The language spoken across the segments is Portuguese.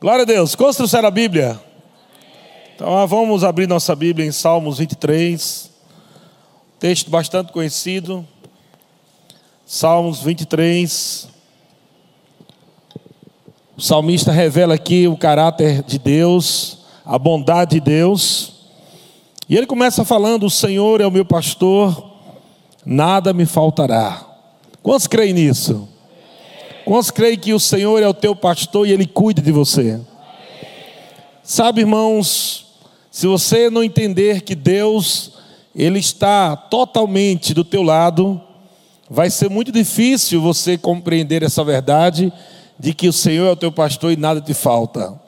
Glória a Deus. Trouxeram a Bíblia? Então vamos abrir nossa Bíblia em Salmos 23. Texto bastante conhecido. Salmos 23. O salmista revela aqui o caráter de Deus, a bondade de Deus. E ele começa falando: O Senhor é o meu pastor, nada me faltará. Quantos creem nisso? Quantos creem que o Senhor é o teu pastor e Ele cuida de você? Sabe, irmãos, se você não entender que Deus, Ele está totalmente do teu lado, vai ser muito difícil você compreender essa verdade de que o Senhor é o teu pastor e nada te falta.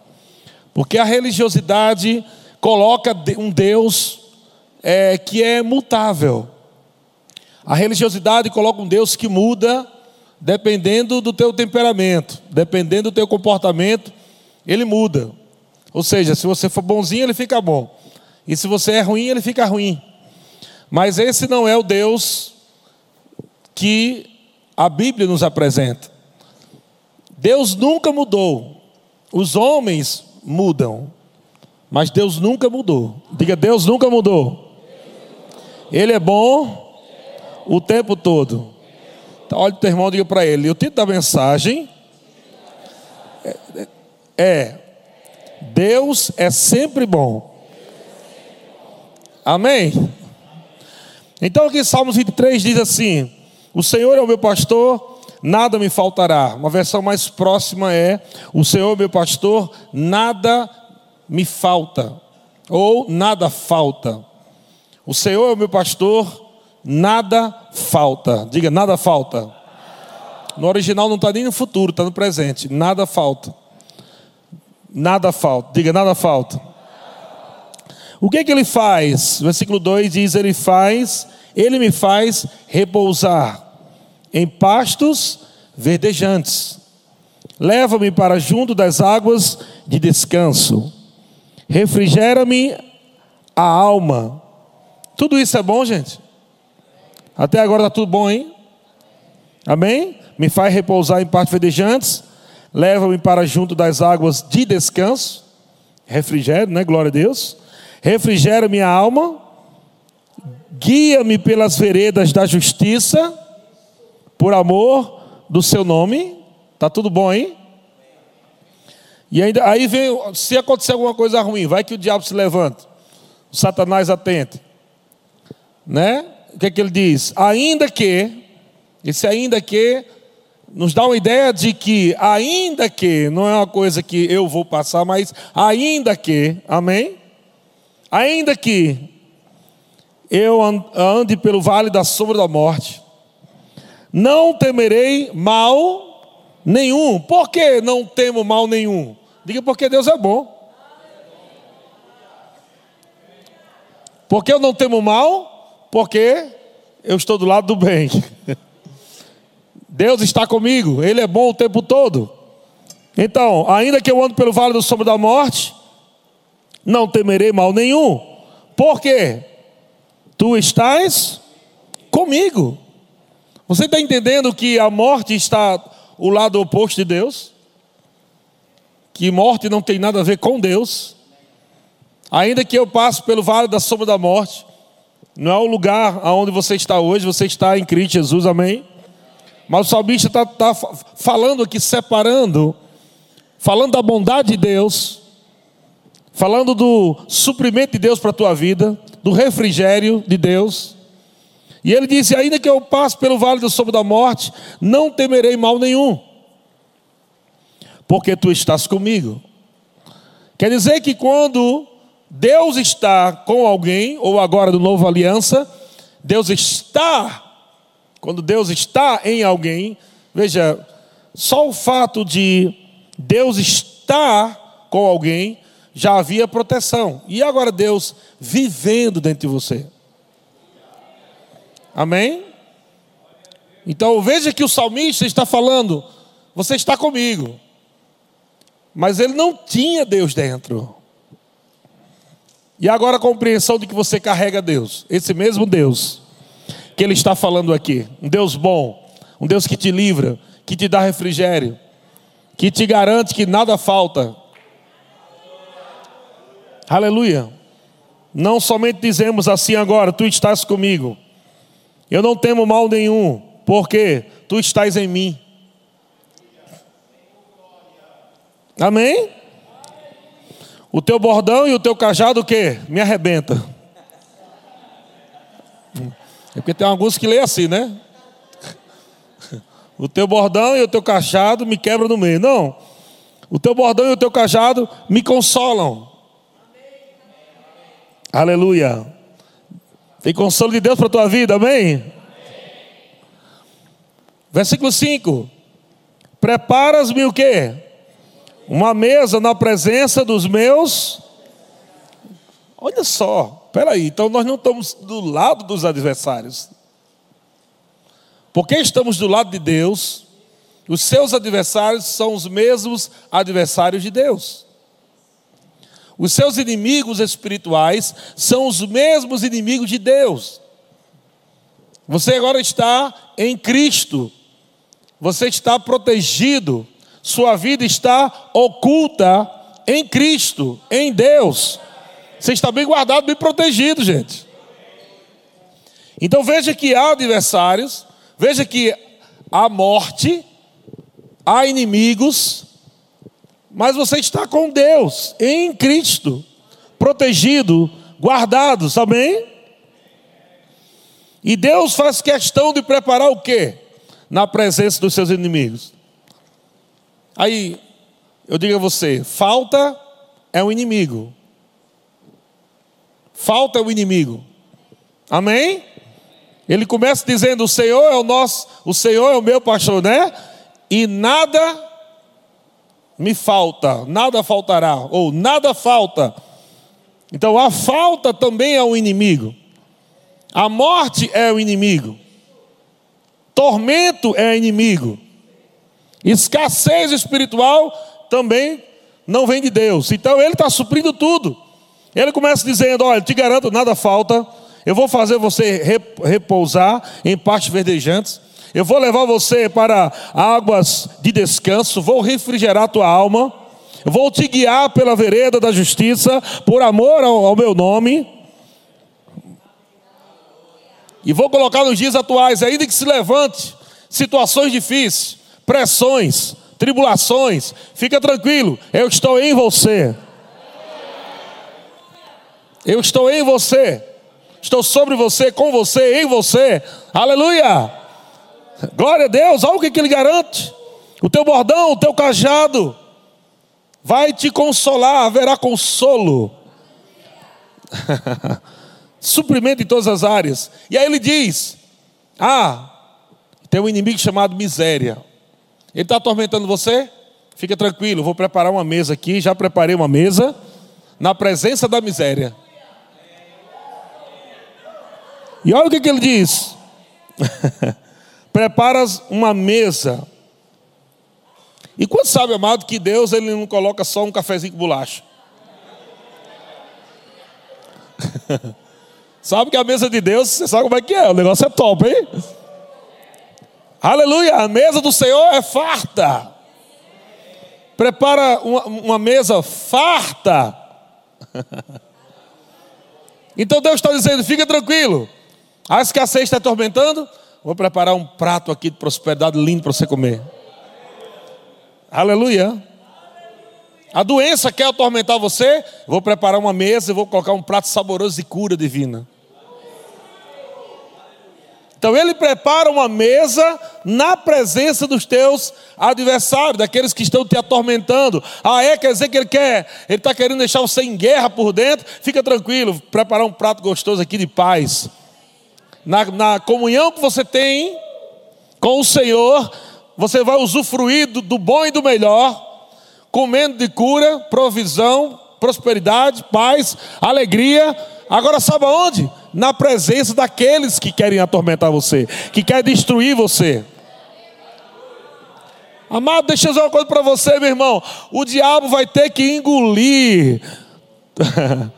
Porque a religiosidade coloca um Deus é, que é mutável. A religiosidade coloca um Deus que muda dependendo do teu temperamento, dependendo do teu comportamento, ele muda. Ou seja, se você for bonzinho, ele fica bom. E se você é ruim, ele fica ruim. Mas esse não é o Deus que a Bíblia nos apresenta. Deus nunca mudou. Os homens mudam. Mas Deus nunca mudou. Diga, Deus nunca mudou. Ele é bom o tempo todo. Olha o teu irmão e diga para ele: o título da mensagem é, é Deus é sempre bom. Amém? Então, aqui Salmos 23 diz assim: O Senhor é o meu pastor, nada me faltará. Uma versão mais próxima é: O Senhor é meu pastor, nada me falta. Ou nada falta. O Senhor é o meu pastor, nada falta. Diga, nada falta. No original não está nem no futuro, está no presente. Nada falta. Nada falta. Diga, nada falta. O que, que ele faz? Versículo 2 diz: Ele faz, Ele me faz repousar em pastos verdejantes. Leva-me para junto das águas de descanso. Refrigera-me a alma. Tudo isso é bom, gente? Até agora está tudo bom, hein? Amém? Me faz repousar em partes verdejantes, leva-me para junto das águas de descanso, refrigério, né? Glória a Deus. Refrigera minha alma, guia-me pelas veredas da justiça, por amor do seu nome. Tá tudo bom, hein? E ainda aí vem, se acontecer alguma coisa ruim, vai que o diabo se levanta, o Satanás atente, né? O que é que ele diz? Ainda que, esse ainda que nos dá uma ideia de que, ainda que, não é uma coisa que eu vou passar, mas ainda que, amém? Ainda que eu ande pelo vale da sombra da morte, não temerei mal nenhum. Por que não temo mal nenhum? Diga porque Deus é bom. Porque eu não temo mal? Porque eu estou do lado do bem. Deus está comigo, Ele é bom o tempo todo. Então, ainda que eu ande pelo vale do sombra da morte, não temerei mal nenhum. Por quê? Tu estás comigo. Você está entendendo que a morte está o lado oposto de Deus? Que morte não tem nada a ver com Deus. Ainda que eu passe pelo vale da sombra da morte, não é o lugar aonde você está hoje, você está em Cristo Jesus, amém? Mas o salmista está tá falando aqui, separando, falando da bondade de Deus, falando do suprimento de Deus para a tua vida, do refrigério de Deus. E ele disse: Ainda que eu passe pelo vale do sombra da morte, não temerei mal nenhum, porque tu estás comigo. Quer dizer que quando Deus está com alguém, ou agora do novo aliança, Deus está, quando Deus está em alguém, veja, só o fato de Deus estar com alguém já havia proteção. E agora Deus vivendo dentro de você. Amém? Então veja que o salmista está falando, você está comigo. Mas ele não tinha Deus dentro. E agora a compreensão de que você carrega Deus, esse mesmo Deus que ele está falando aqui, um Deus bom, um Deus que te livra, que te dá refrigério, que te garante que nada falta. Aleluia. Não somente dizemos assim agora, tu estás comigo. Eu não temo mal nenhum, porque tu estás em mim. Amém? O teu bordão e o teu cajado o quê? Me arrebenta. É porque tem alguns que leem assim, né? O teu bordão e o teu cajado me quebram no meio. Não. O teu bordão e o teu cajado me consolam. Aleluia. Tem consolo de Deus para a tua vida, amém? amém? Versículo 5. Preparas-me o quê? Uma mesa na presença dos meus. Olha só, peraí, então nós não estamos do lado dos adversários. Porque estamos do lado de Deus, os seus adversários são os mesmos adversários de Deus. Os seus inimigos espirituais são os mesmos inimigos de Deus. Você agora está em Cristo. Você está protegido. Sua vida está oculta em Cristo, em Deus. Você está bem guardado, bem protegido, gente. Então veja que há adversários, veja que há morte, há inimigos, mas você está com Deus, em Cristo, protegido, guardado, amém? E Deus faz questão de preparar o quê? Na presença dos seus inimigos. Aí, eu digo a você: falta é um inimigo. Falta é o inimigo. Amém? Ele começa dizendo: O Senhor é o nosso, o Senhor é o meu pastor, né? E nada me falta, nada faltará, ou nada falta. Então a falta também é um inimigo. A morte é o inimigo. Tormento é inimigo. Escassez espiritual também não vem de Deus. Então ele está suprindo tudo. Ele começa dizendo: Olha, te garanto, nada falta. Eu vou fazer você repousar em partes verdejantes. Eu vou levar você para águas de descanso, vou refrigerar tua alma, vou te guiar pela vereda da justiça, por amor ao, ao meu nome. E vou colocar nos dias atuais, ainda que se levante situações difíceis, pressões, tribulações, fica tranquilo, eu estou em você. Eu estou em você, estou sobre você, com você, em você, aleluia. Glória a Deus, olha o que, que ele garante. O teu bordão, o teu cajado, vai te consolar, haverá consolo. Suprimento em todas as áreas. E aí ele diz: Ah, tem um inimigo chamado miséria. Ele está atormentando você? Fica tranquilo, vou preparar uma mesa aqui. Já preparei uma mesa na presença da miséria. E olha o que, que ele diz. preparas uma mesa. E quando sabe, amado, que Deus ele não coloca só um cafezinho com bolacha. sabe que a mesa de Deus, você sabe como é que é, o negócio é top, hein? Aleluia, a mesa do Senhor é farta. Prepara uma, uma mesa farta. então Deus está dizendo: fica tranquilo, a escassez está atormentando, Vou preparar um prato aqui de prosperidade lindo para você comer. Aleluia. A doença quer atormentar você? Vou preparar uma mesa e vou colocar um prato saboroso de cura divina. Então ele prepara uma mesa na presença dos teus adversários, daqueles que estão te atormentando. Ah, é? Quer dizer que ele quer, ele está querendo deixar você em guerra por dentro? Fica tranquilo, preparar um prato gostoso aqui de paz na, na comunhão que você tem com o Senhor, você vai usufruir do, do bom e do melhor, comendo de cura, provisão, prosperidade, paz, alegria. Agora sabe aonde? Na presença daqueles que querem atormentar você, que querem destruir você. Amado, deixa eu dizer uma coisa para você, meu irmão. O diabo vai ter que engolir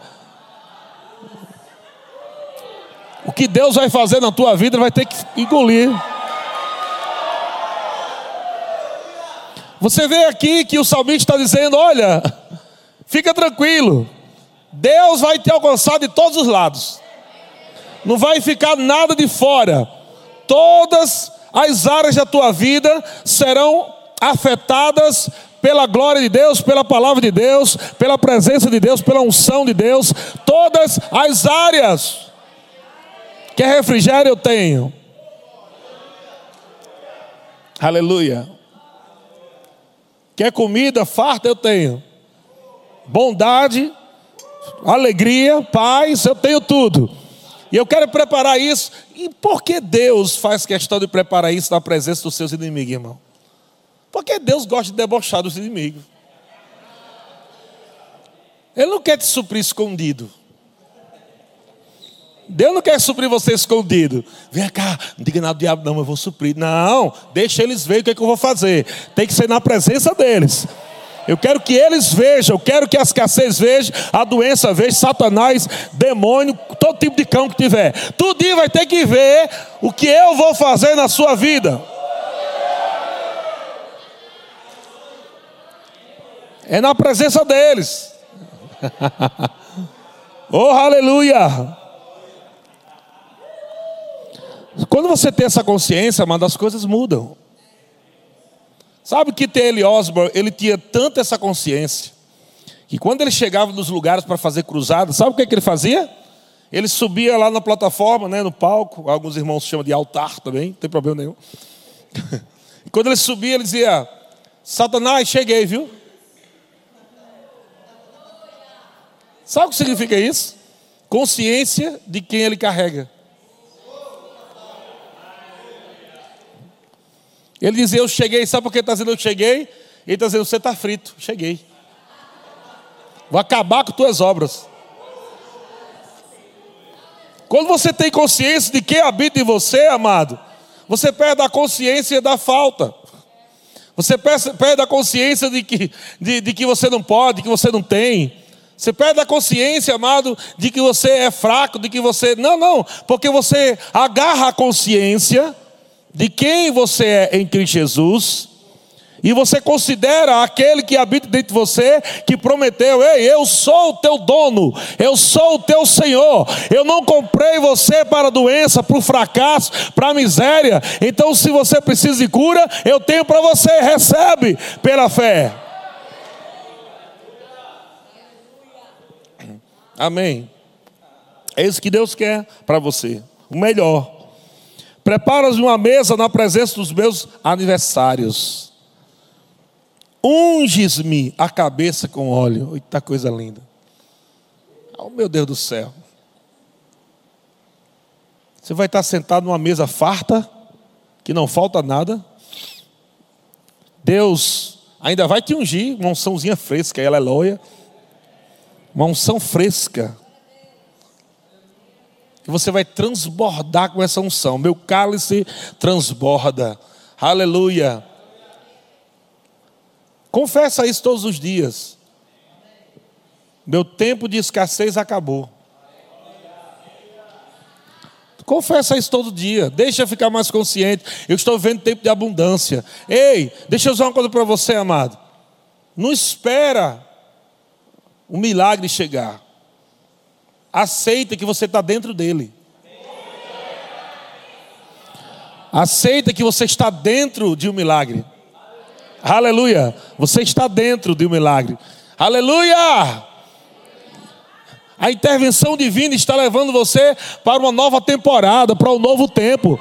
O que Deus vai fazer na tua vida vai ter que engolir. Você vê aqui que o salmista está dizendo: olha, fica tranquilo, Deus vai te alcançar de todos os lados. Não vai ficar nada de fora. Todas as áreas da tua vida serão afetadas pela glória de Deus, pela palavra de Deus, pela presença de Deus, pela unção de Deus, todas as áreas. Quer refrigério eu tenho. Aleluia. Quer comida farta eu tenho. Bondade, alegria, paz, eu tenho tudo. E eu quero preparar isso. E por que Deus faz questão de preparar isso na presença dos seus inimigos, irmão? Porque Deus gosta de debochar dos inimigos. Ele não quer te suprir escondido. Deus não quer suprir você escondido. Vem cá, não diga nada do diabo, não, eu vou suprir. Não, deixa eles verem o que, é que eu vou fazer. Tem que ser na presença deles. Eu quero que eles vejam, eu quero que a escassez veja, a doença veja, Satanás, demônio, todo tipo de cão que tiver. Tudo vai ter que ver o que eu vou fazer na sua vida. É na presença deles. oh, aleluia! Quando você tem essa consciência, mano, as coisas mudam. Sabe que T.L. Osborne, ele tinha tanta essa consciência, que quando ele chegava nos lugares para fazer cruzada, sabe o que, que ele fazia? Ele subia lá na plataforma, né, no palco, alguns irmãos chamam de altar também, não tem problema nenhum. E quando ele subia, ele dizia: Satanás, cheguei, viu? Sabe o que significa isso? Consciência de quem ele carrega. Ele dizia, eu cheguei, sabe por que está dizendo eu cheguei? Ele está dizendo, você está frito, cheguei. Vou acabar com tuas obras. Quando você tem consciência de quem habita em você, amado, você perde a consciência da falta. Você perde a consciência de que, de, de que você não pode, que você não tem. Você perde a consciência, amado, de que você é fraco, de que você. Não, não, porque você agarra a consciência de quem você é em Cristo Jesus. E você considera aquele que habita dentro de você, que prometeu: Ei, eu sou o teu dono, eu sou o teu Senhor. Eu não comprei você para a doença, para o fracasso, para a miséria. Então, se você precisa de cura, eu tenho para você. Recebe pela fé. Amém. É isso que Deus quer para você. O melhor. Preparas uma mesa na presença dos meus aniversários. Unges-me a cabeça com óleo. Eita coisa linda. Oh meu Deus do céu. Você vai estar sentado numa mesa farta, que não falta nada. Deus ainda vai te ungir, uma unçãozinha fresca, ela é loia uma unção fresca. E você vai transbordar com essa unção. Meu cálice transborda. Aleluia. Confessa isso todos os dias. Meu tempo de escassez acabou. Confessa isso todo dia. Deixa eu ficar mais consciente. Eu estou vendo tempo de abundância. Ei, deixa eu dizer uma coisa para você, amado. Não espera o milagre chegar. Aceita que você está dentro dele. Aceita que você está dentro de um milagre. Aleluia. Você está dentro de um milagre. Aleluia. A intervenção divina está levando você para uma nova temporada, para um novo tempo.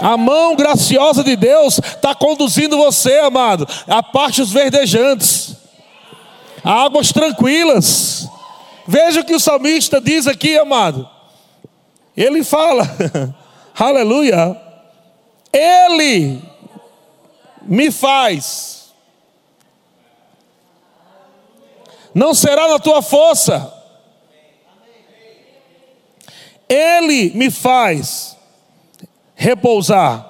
A mão graciosa de Deus está conduzindo você, amado, a partes verdejantes águas tranquilas. Veja o que o salmista diz aqui, amado. Ele fala, aleluia, Ele me faz, não será na tua força, Ele me faz repousar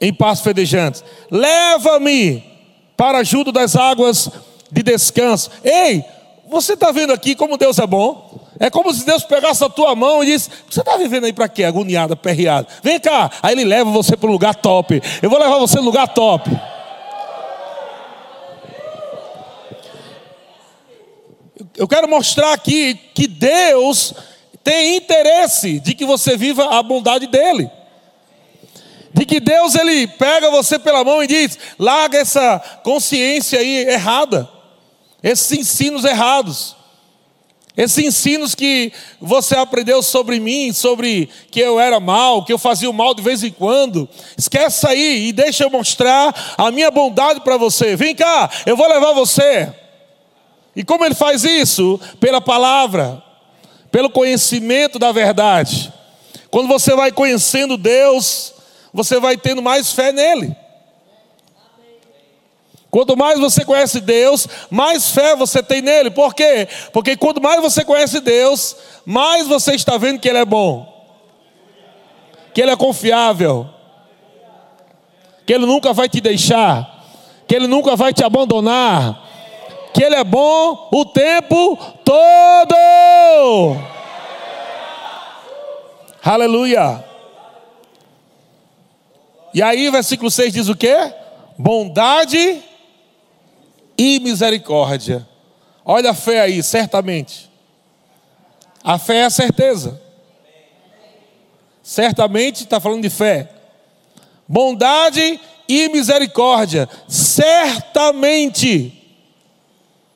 em paz fedejante, leva-me para junto das águas de descanso. Ei, você está vendo aqui como Deus é bom? É como se Deus pegasse a tua mão e disse: Você está vivendo aí para quê? Agoniada, perreada. Vem cá. Aí Ele leva você para um lugar top. Eu vou levar você no lugar top. eu quero mostrar aqui que Deus tem interesse de que você viva a bondade dele. De que Deus ele pega você pela mão e diz: larga essa consciência aí errada, esses ensinos errados. Esses ensinos que você aprendeu sobre mim, sobre que eu era mal, que eu fazia o mal de vez em quando, esquece aí e deixa eu mostrar a minha bondade para você. Vem cá, eu vou levar você. E como ele faz isso? Pela palavra, pelo conhecimento da verdade. Quando você vai conhecendo Deus, você vai tendo mais fé nele. Quanto mais você conhece Deus, mais fé você tem nele. Por quê? Porque quanto mais você conhece Deus, mais você está vendo que Ele é bom, que Ele é confiável, que Ele nunca vai te deixar, que Ele nunca vai te abandonar, que Ele é bom o tempo todo. Aleluia. E aí, versículo 6 diz o quê? Bondade e misericórdia. Olha a fé aí, certamente. A fé é a certeza. Certamente está falando de fé. Bondade e misericórdia. Certamente.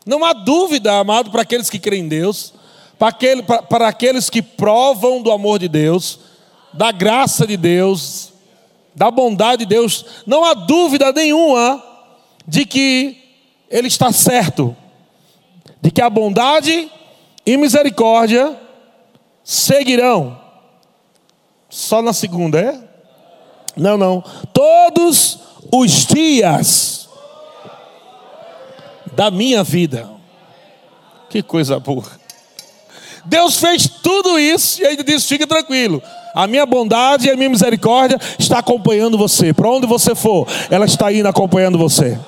Não há dúvida, amado, para aqueles que creem em Deus, para, aquele, para, para aqueles que provam do amor de Deus, da graça de Deus, da bondade de Deus. Não há dúvida nenhuma de que ele está certo de que a bondade e misericórdia seguirão. Só na segunda, é? Não, não. Todos os dias da minha vida. Que coisa boa. Deus fez tudo isso e ainda disse: fique tranquilo. A minha bondade e a minha misericórdia está acompanhando você. Para onde você for, ela está indo acompanhando você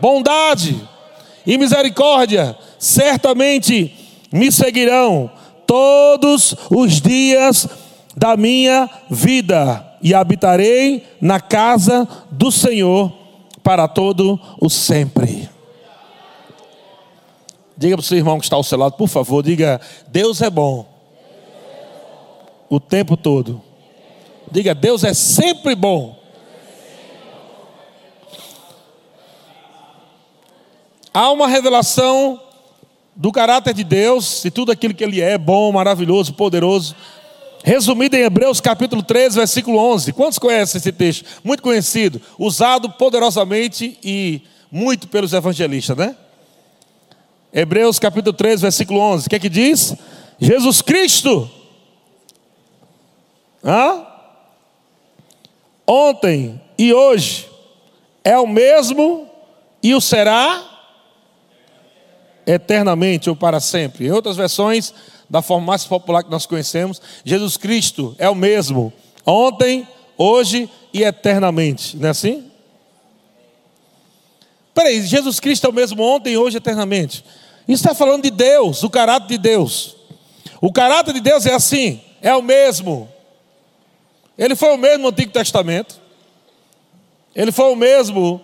bondade e misericórdia certamente me seguirão todos os dias da minha vida e habitarei na casa do Senhor para todo o sempre. Diga para o seu irmão que está ao seu lado, por favor, diga: Deus é bom o tempo todo. Diga: Deus é sempre bom Há uma revelação do caráter de Deus, de tudo aquilo que Ele é, bom, maravilhoso, poderoso. Resumido em Hebreus capítulo 13, versículo 11. Quantos conhecem esse texto? Muito conhecido, usado poderosamente e muito pelos evangelistas, né? Hebreus capítulo 13, versículo 11. O que é que diz? Jesus Cristo. Hã? Ontem e hoje é o mesmo e o será eternamente ou para sempre. Em outras versões, da forma mais popular que nós conhecemos, Jesus Cristo é o mesmo, ontem, hoje e eternamente. Não é assim? Peraí, Jesus Cristo é o mesmo ontem, hoje e eternamente. Isso está falando de Deus, o caráter de Deus. O caráter de Deus é assim, é o mesmo. Ele foi o mesmo no Antigo Testamento. Ele foi o mesmo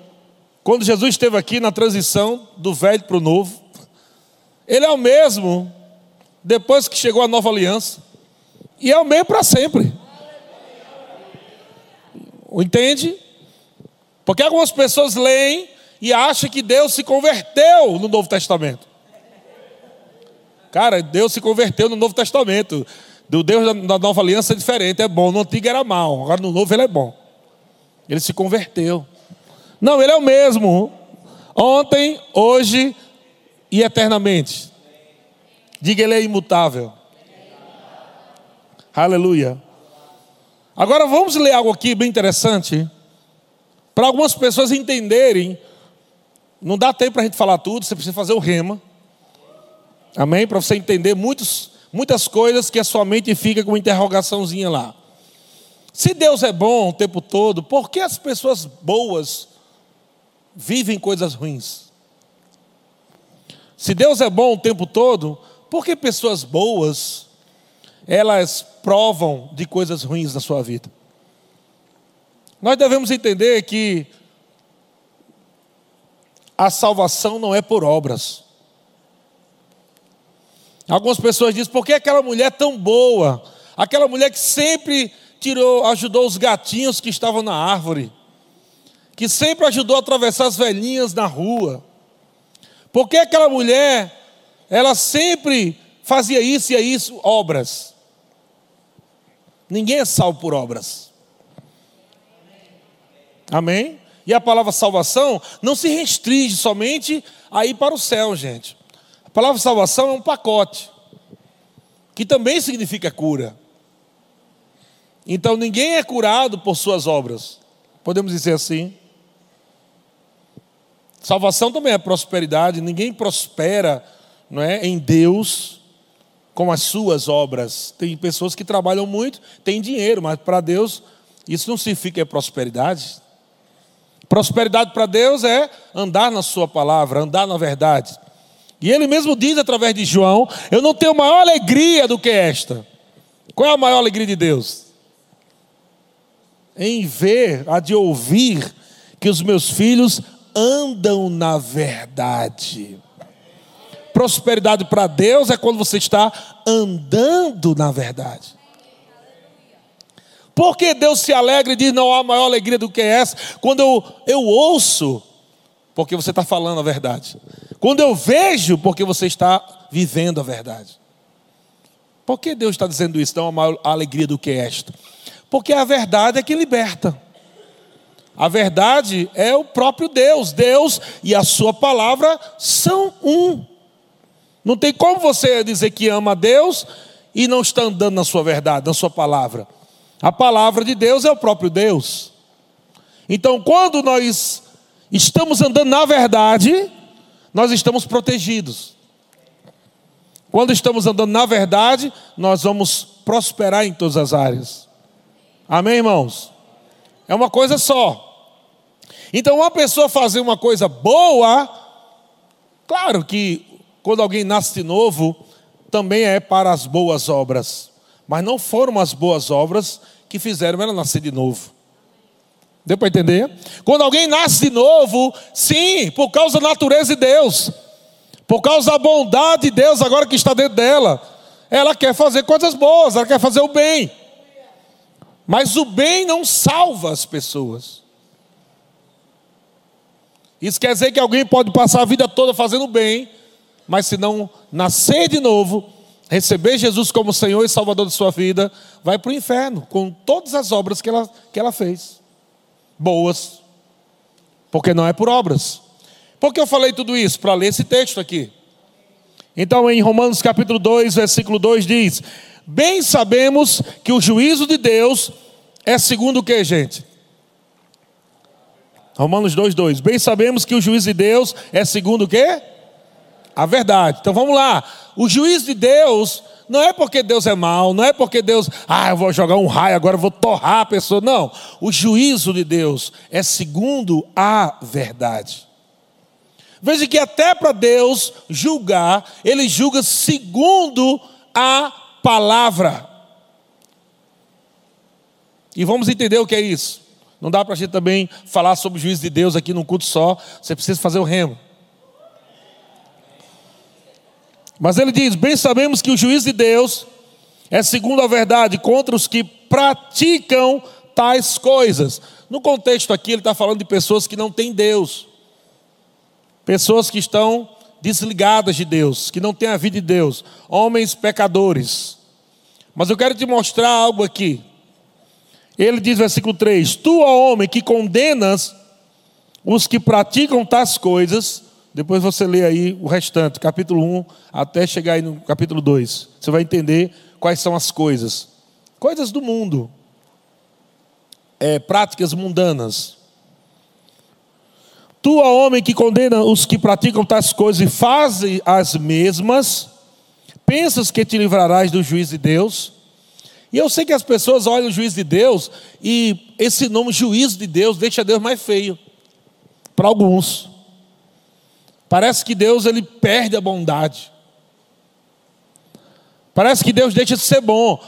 quando Jesus esteve aqui na transição do velho para o novo. Ele é o mesmo depois que chegou a nova aliança. E é o mesmo para sempre. Entende? Porque algumas pessoas leem e acham que Deus se converteu no Novo Testamento. Cara, Deus se converteu no Novo Testamento. Do Deus da nova aliança é diferente, é bom. No antigo era mal, agora no novo ele é bom. Ele se converteu. Não, ele é o mesmo. Ontem, hoje e eternamente. Diga, Ele é imutável. Aleluia. Agora vamos ler algo aqui bem interessante, para algumas pessoas entenderem. Não dá tempo para a gente falar tudo, você precisa fazer o rema. Amém? Para você entender muitos, muitas coisas que a sua mente fica com uma interrogaçãozinha lá. Se Deus é bom o tempo todo, por que as pessoas boas vivem coisas ruins? Se Deus é bom o tempo todo, por que pessoas boas elas provam de coisas ruins na sua vida? Nós devemos entender que a salvação não é por obras. Algumas pessoas dizem: por que aquela mulher tão boa? Aquela mulher que sempre tirou, ajudou os gatinhos que estavam na árvore, que sempre ajudou a atravessar as velhinhas na rua. Por que aquela mulher, ela sempre fazia isso e isso, obras? Ninguém é salvo por obras. Amém? E a palavra salvação não se restringe somente a ir para o céu, gente. A palavra salvação é um pacote, que também significa cura. Então ninguém é curado por suas obras, podemos dizer assim. Salvação também é prosperidade, ninguém prospera não é, em Deus com as suas obras. Tem pessoas que trabalham muito, têm dinheiro, mas para Deus isso não significa prosperidade. Prosperidade para Deus é andar na Sua palavra, andar na verdade. E Ele mesmo diz através de João: Eu não tenho maior alegria do que esta. Qual é a maior alegria de Deus? Em ver, a de ouvir que os meus filhos andam na verdade. Prosperidade para Deus é quando você está andando na verdade. Porque Deus se alegra e diz: não há maior alegria do que essa? Quando eu, eu ouço, porque você está falando a verdade. Quando eu vejo, porque você está vivendo a verdade. Por que Deus está dizendo isso? Não há maior alegria do que esta? Porque a verdade é que liberta. A verdade é o próprio Deus. Deus e a Sua palavra são um. Não tem como você dizer que ama a Deus e não está andando na sua verdade, na sua palavra. A palavra de Deus é o próprio Deus. Então, quando nós estamos andando na verdade, nós estamos protegidos. Quando estamos andando na verdade, nós vamos prosperar em todas as áreas. Amém, irmãos? É uma coisa só. Então, uma pessoa fazer uma coisa boa, claro que quando alguém nasce de novo, também é para as boas obras. Mas não foram as boas obras que fizeram ela nascer de novo. Deu para entender? Quando alguém nasce de novo, sim, por causa da natureza de Deus, por causa da bondade de Deus agora que está dentro dela, ela quer fazer coisas boas, ela quer fazer o bem. Mas o bem não salva as pessoas. Isso quer dizer que alguém pode passar a vida toda fazendo bem, mas se não nascer de novo, receber Jesus como Senhor e Salvador de sua vida, vai para o inferno com todas as obras que ela, que ela fez. Boas, porque não é por obras. Por que eu falei tudo isso? Para ler esse texto aqui. Então, em Romanos capítulo 2, versículo 2 diz: Bem sabemos que o juízo de Deus é segundo o que, gente? Romanos 2, 2. Bem sabemos que o juízo de Deus é segundo o que? A verdade. Então vamos lá. O juízo de Deus não é porque Deus é mau, não é porque Deus, ah, eu vou jogar um raio, agora eu vou torrar a pessoa. Não. O juízo de Deus é segundo a verdade. Veja que até para Deus julgar, Ele julga segundo a palavra. E vamos entender o que é isso. Não dá para a gente também falar sobre o juízo de Deus aqui num culto só. Você precisa fazer o remo. Mas ele diz: Bem sabemos que o juízo de Deus é segundo a verdade contra os que praticam tais coisas. No contexto aqui, ele está falando de pessoas que não têm Deus, pessoas que estão desligadas de Deus, que não têm a vida de Deus, homens pecadores. Mas eu quero te mostrar algo aqui. Ele diz, versículo 3: Tu, ó homem, que condenas os que praticam tais coisas, depois você lê aí o restante, capítulo 1 até chegar aí no capítulo 2. Você vai entender quais são as coisas. Coisas do mundo. É, práticas mundanas. Tu, ó homem que condena os que praticam tais coisas e fazem as mesmas, pensas que te livrarás do juízo de Deus? E eu sei que as pessoas olham o juízo de Deus e esse nome juízo de Deus deixa Deus mais feio. Para alguns. Parece que Deus ele perde a bondade. Parece que Deus deixa de ser bom,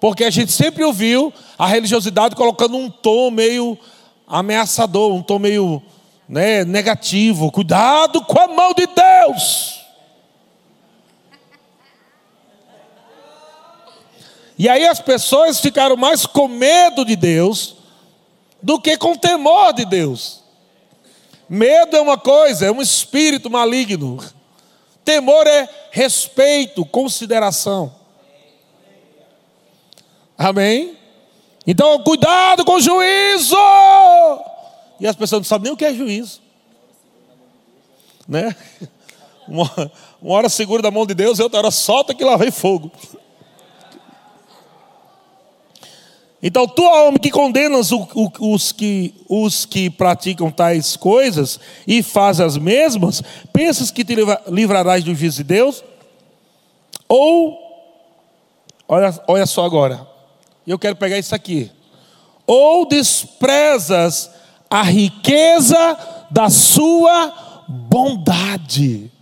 porque a gente sempre ouviu a religiosidade colocando um tom meio ameaçador, um tom meio né, negativo. Cuidado com a mão de Deus. E aí as pessoas ficaram mais com medo de Deus do que com temor de Deus. Medo é uma coisa, é um espírito maligno. Temor é respeito, consideração. Amém? Então, cuidado com o juízo! E as pessoas não sabem nem o que é juízo. Né? Uma, uma hora segura da mão de Deus, outra hora solta que lá vem fogo. Então, tu, homem, que condenas o, o, os, que, os que praticam tais coisas e faz as mesmas, pensas que te livrarás do juízo de Deus? Ou, olha, olha só agora, eu quero pegar isso aqui. Ou desprezas a riqueza da sua bondade.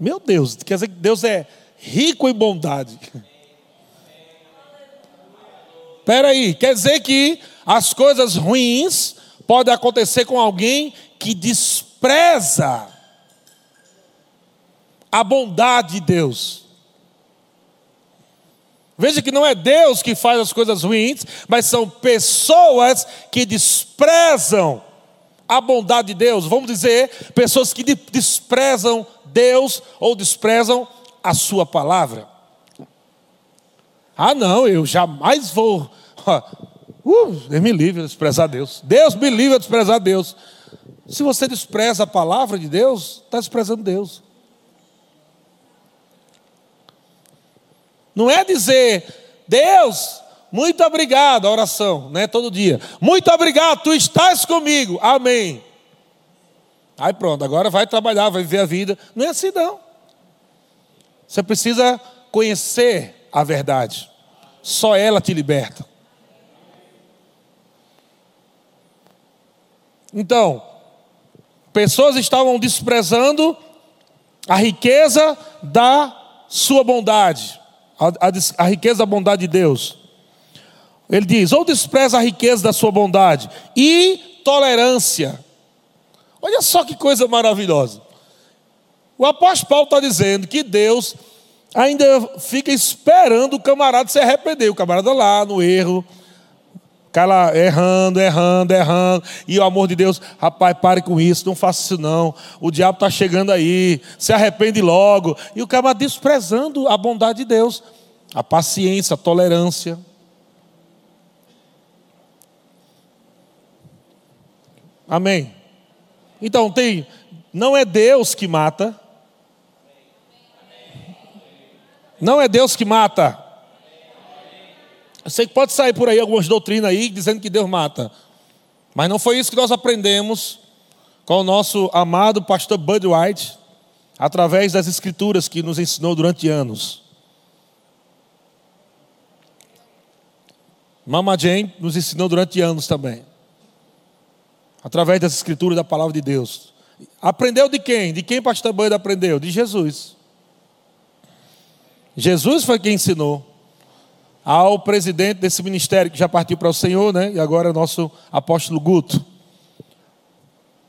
Meu Deus, quer dizer que Deus é rico em bondade. Espera aí, quer dizer que as coisas ruins podem acontecer com alguém que despreza a bondade de Deus. Veja que não é Deus que faz as coisas ruins, mas são pessoas que desprezam a bondade de Deus. Vamos dizer, pessoas que desprezam Deus ou desprezam a Sua palavra. Ah, não, eu jamais vou Uh, Deus me livre de desprezar Deus. Deus me livre de desprezar Deus. Se você despreza a palavra de Deus, está desprezando Deus. Não é dizer, Deus, muito obrigado, a oração, né? Todo dia. Muito obrigado, tu estás comigo. Amém. Aí pronto, agora vai trabalhar, vai viver a vida. Não é assim não. Você precisa conhecer a verdade. Só ela te liberta. Então, pessoas estavam desprezando a riqueza da sua bondade, a, a, a, riqueza da bondade de Deus. Ele diz: ou despreza a riqueza da sua bondade e tolerância. Olha só que coisa maravilhosa. O apóstolo Paulo está dizendo que Deus ainda fica esperando o camarada se arrepender. O camarada lá no erro, Cala, errando, errando, errando. E o amor de Deus, rapaz, pare com isso, não faça isso não. O diabo está chegando aí, se arrepende logo. E o cara desprezando a bondade de Deus, a paciência, a tolerância. Amém. Então tem, não é Deus que mata. Não é Deus que mata. Eu sei que pode sair por aí algumas doutrinas aí dizendo que Deus mata. Mas não foi isso que nós aprendemos com o nosso amado pastor Bud White, através das escrituras que nos ensinou durante anos. Mama Jane nos ensinou durante anos também. Através das escrituras da palavra de Deus. Aprendeu de quem? De quem pastor Bud aprendeu? De Jesus. Jesus foi quem ensinou ao presidente desse ministério que já partiu para o Senhor, né? E agora é nosso apóstolo Guto.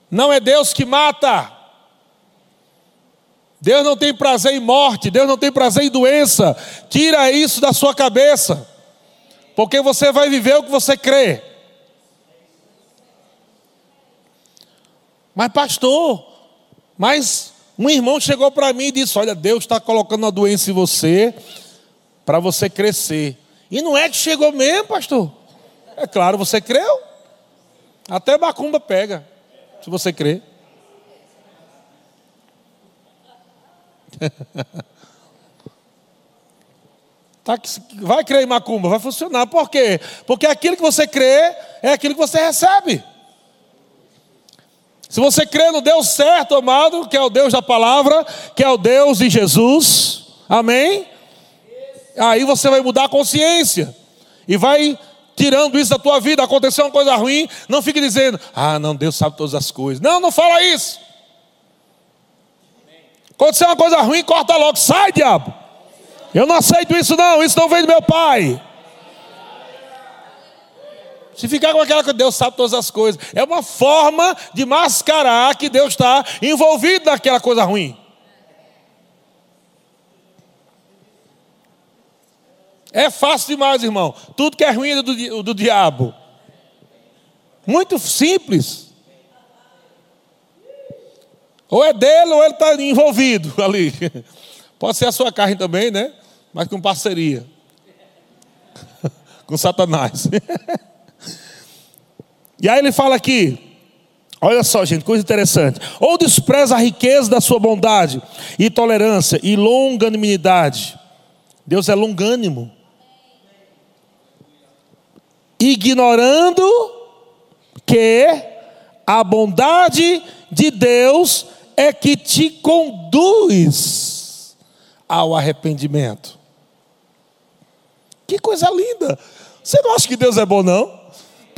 Não é Deus que mata. Deus não tem prazer em morte, Deus não tem prazer em doença. Tira isso da sua cabeça. Porque você vai viver o que você crê. Mas pastor, mas um irmão chegou para mim e disse: Olha, Deus está colocando uma doença em você para você crescer. E não é que chegou mesmo, pastor. É claro, você creu. Até macumba pega, se você crê. Tá, vai crer em macumba, vai funcionar. Por quê? Porque aquilo que você crê é aquilo que você recebe. Se você crê no Deus certo, amado, que é o Deus da palavra, que é o Deus de Jesus, amém? aí você vai mudar a consciência e vai tirando isso da tua vida. Aconteceu uma coisa ruim, não fique dizendo: "Ah, não, Deus sabe todas as coisas". Não, não fala isso. Aconteceu uma coisa ruim, corta logo, sai, diabo. Eu não aceito isso não, isso não vem do meu pai. Se ficar com aquela que Deus sabe todas as coisas, é uma forma de mascarar que Deus está envolvido naquela coisa ruim. É fácil demais, irmão. Tudo que é ruim é do, do diabo. Muito simples. Ou é dele ou ele está envolvido ali. Pode ser a sua carne também, né? Mas com parceria. com Satanás. e aí ele fala aqui. Olha só, gente, coisa interessante. Ou despreza a riqueza da sua bondade e tolerância e longanimidade. Deus é longânimo. Ignorando que a bondade de Deus é que te conduz ao arrependimento. Que coisa linda! Você não acha que Deus é bom, não?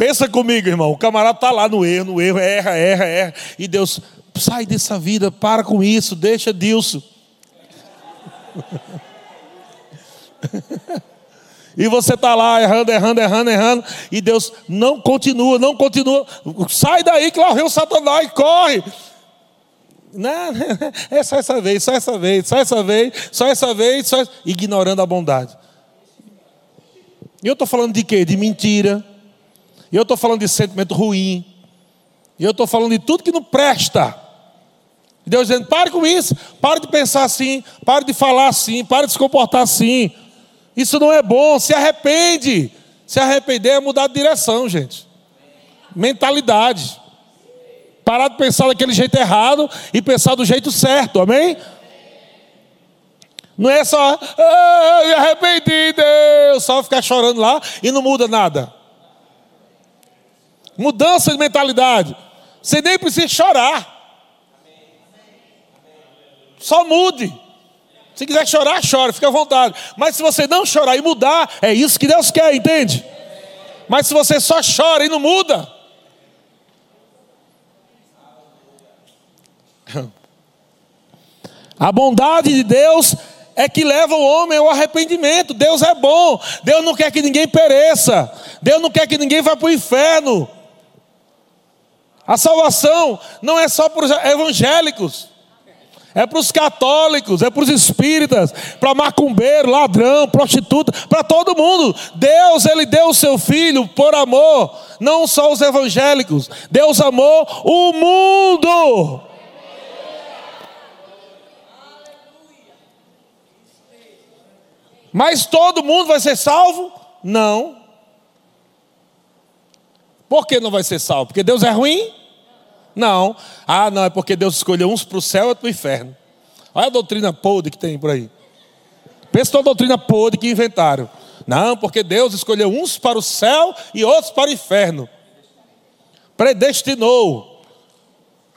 Pensa comigo, irmão. O camarada está lá no erro, no erro, erra, erra, erra. E Deus, sai dessa vida, para com isso, deixa Deus. E você está lá errando, errando, errando, errando, e Deus não continua, não continua. Sai daí que lá o Satanás, corre. Não, é só essa vez, só essa vez, só essa vez, só essa vez, só ignorando a bondade. E eu estou falando de quê? De mentira. E eu estou falando de sentimento ruim. E eu estou falando de tudo que não presta. Deus dizendo: pare com isso, pare de pensar assim, pare de falar assim, pare de se comportar assim. Isso não é bom, se arrepende. Se arrepender é mudar de direção, gente. Mentalidade. Parar de pensar daquele jeito errado e pensar do jeito certo, amém? Não é só, ah, me arrependi, Deus, só ficar chorando lá e não muda nada. Mudança de mentalidade. Você nem precisa chorar. Só mude. Se quiser chorar, chora, fica à vontade. Mas se você não chorar e mudar, é isso que Deus quer, entende? Mas se você só chora e não muda, A bondade de Deus é que leva o homem ao arrependimento. Deus é bom. Deus não quer que ninguém pereça. Deus não quer que ninguém vá para o inferno. A salvação não é só para os evangélicos. É para os católicos, é para os espíritas, para macumbeiro, ladrão, prostituta, para todo mundo. Deus, Ele deu o seu filho por amor, não só os evangélicos. Deus amou o mundo. Mas todo mundo vai ser salvo? Não. Por que não vai ser salvo? Porque Deus é ruim? Não. Ah, não, é porque Deus escolheu uns para o céu e outros para o inferno. Olha a doutrina podre que tem por aí. Pensa na doutrina podre que inventaram. Não, porque Deus escolheu uns para o céu e outros para o inferno. Predestinou.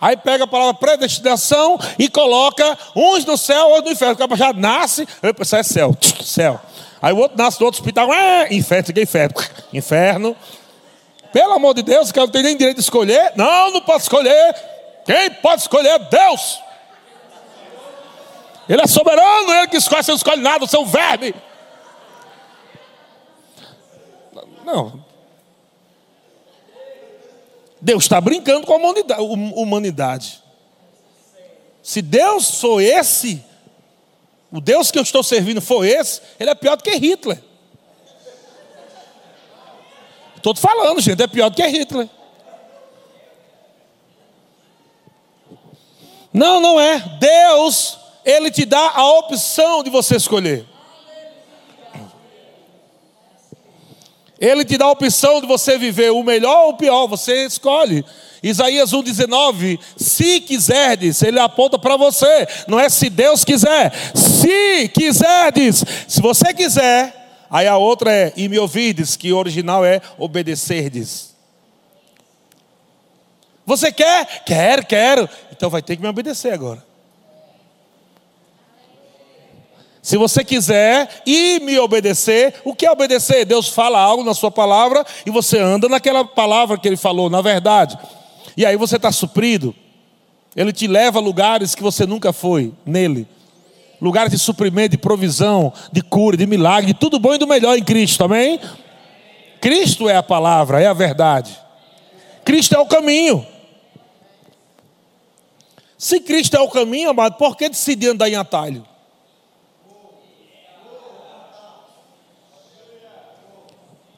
Aí pega a palavra predestinação e coloca uns no céu, outros no inferno. O cara já nasce, isso é céu, céu. Aí o outro nasce no outro hospital, é, inferno, inferno. Inferno. Pelo amor de Deus, o cara não tem nem direito de escolher. Não, não pode escolher. Quem pode escolher é Deus. Ele é soberano, ele que escolhe, você não escolhe nada, você é um verme. Não, Deus está brincando com a humanidade. Se Deus for esse, o Deus que eu estou servindo for esse, ele é pior do que Hitler. Estou falando, gente, é pior do que Hitler. Não, não é. Deus, Ele te dá a opção de você escolher. Ele te dá a opção de você viver o melhor ou o pior, você escolhe. Isaías 1,19: Se quiserdes, ele aponta para você, não é se Deus quiser, se quiserdes, se você quiser. Aí a outra é e me ouvides, que o original é obedecerdes. Você quer? Quero, quero. Então vai ter que me obedecer agora. Se você quiser e me obedecer, o que é obedecer? Deus fala algo na sua palavra e você anda naquela palavra que ele falou, na verdade. E aí você está suprido. Ele te leva a lugares que você nunca foi nele. Lugares de suprimento, de provisão, de cura, de milagre, de tudo bom e do melhor em Cristo, amém? Cristo é a palavra, é a verdade. Cristo é o caminho. Se Cristo é o caminho, amado, por que decidir andar em atalho?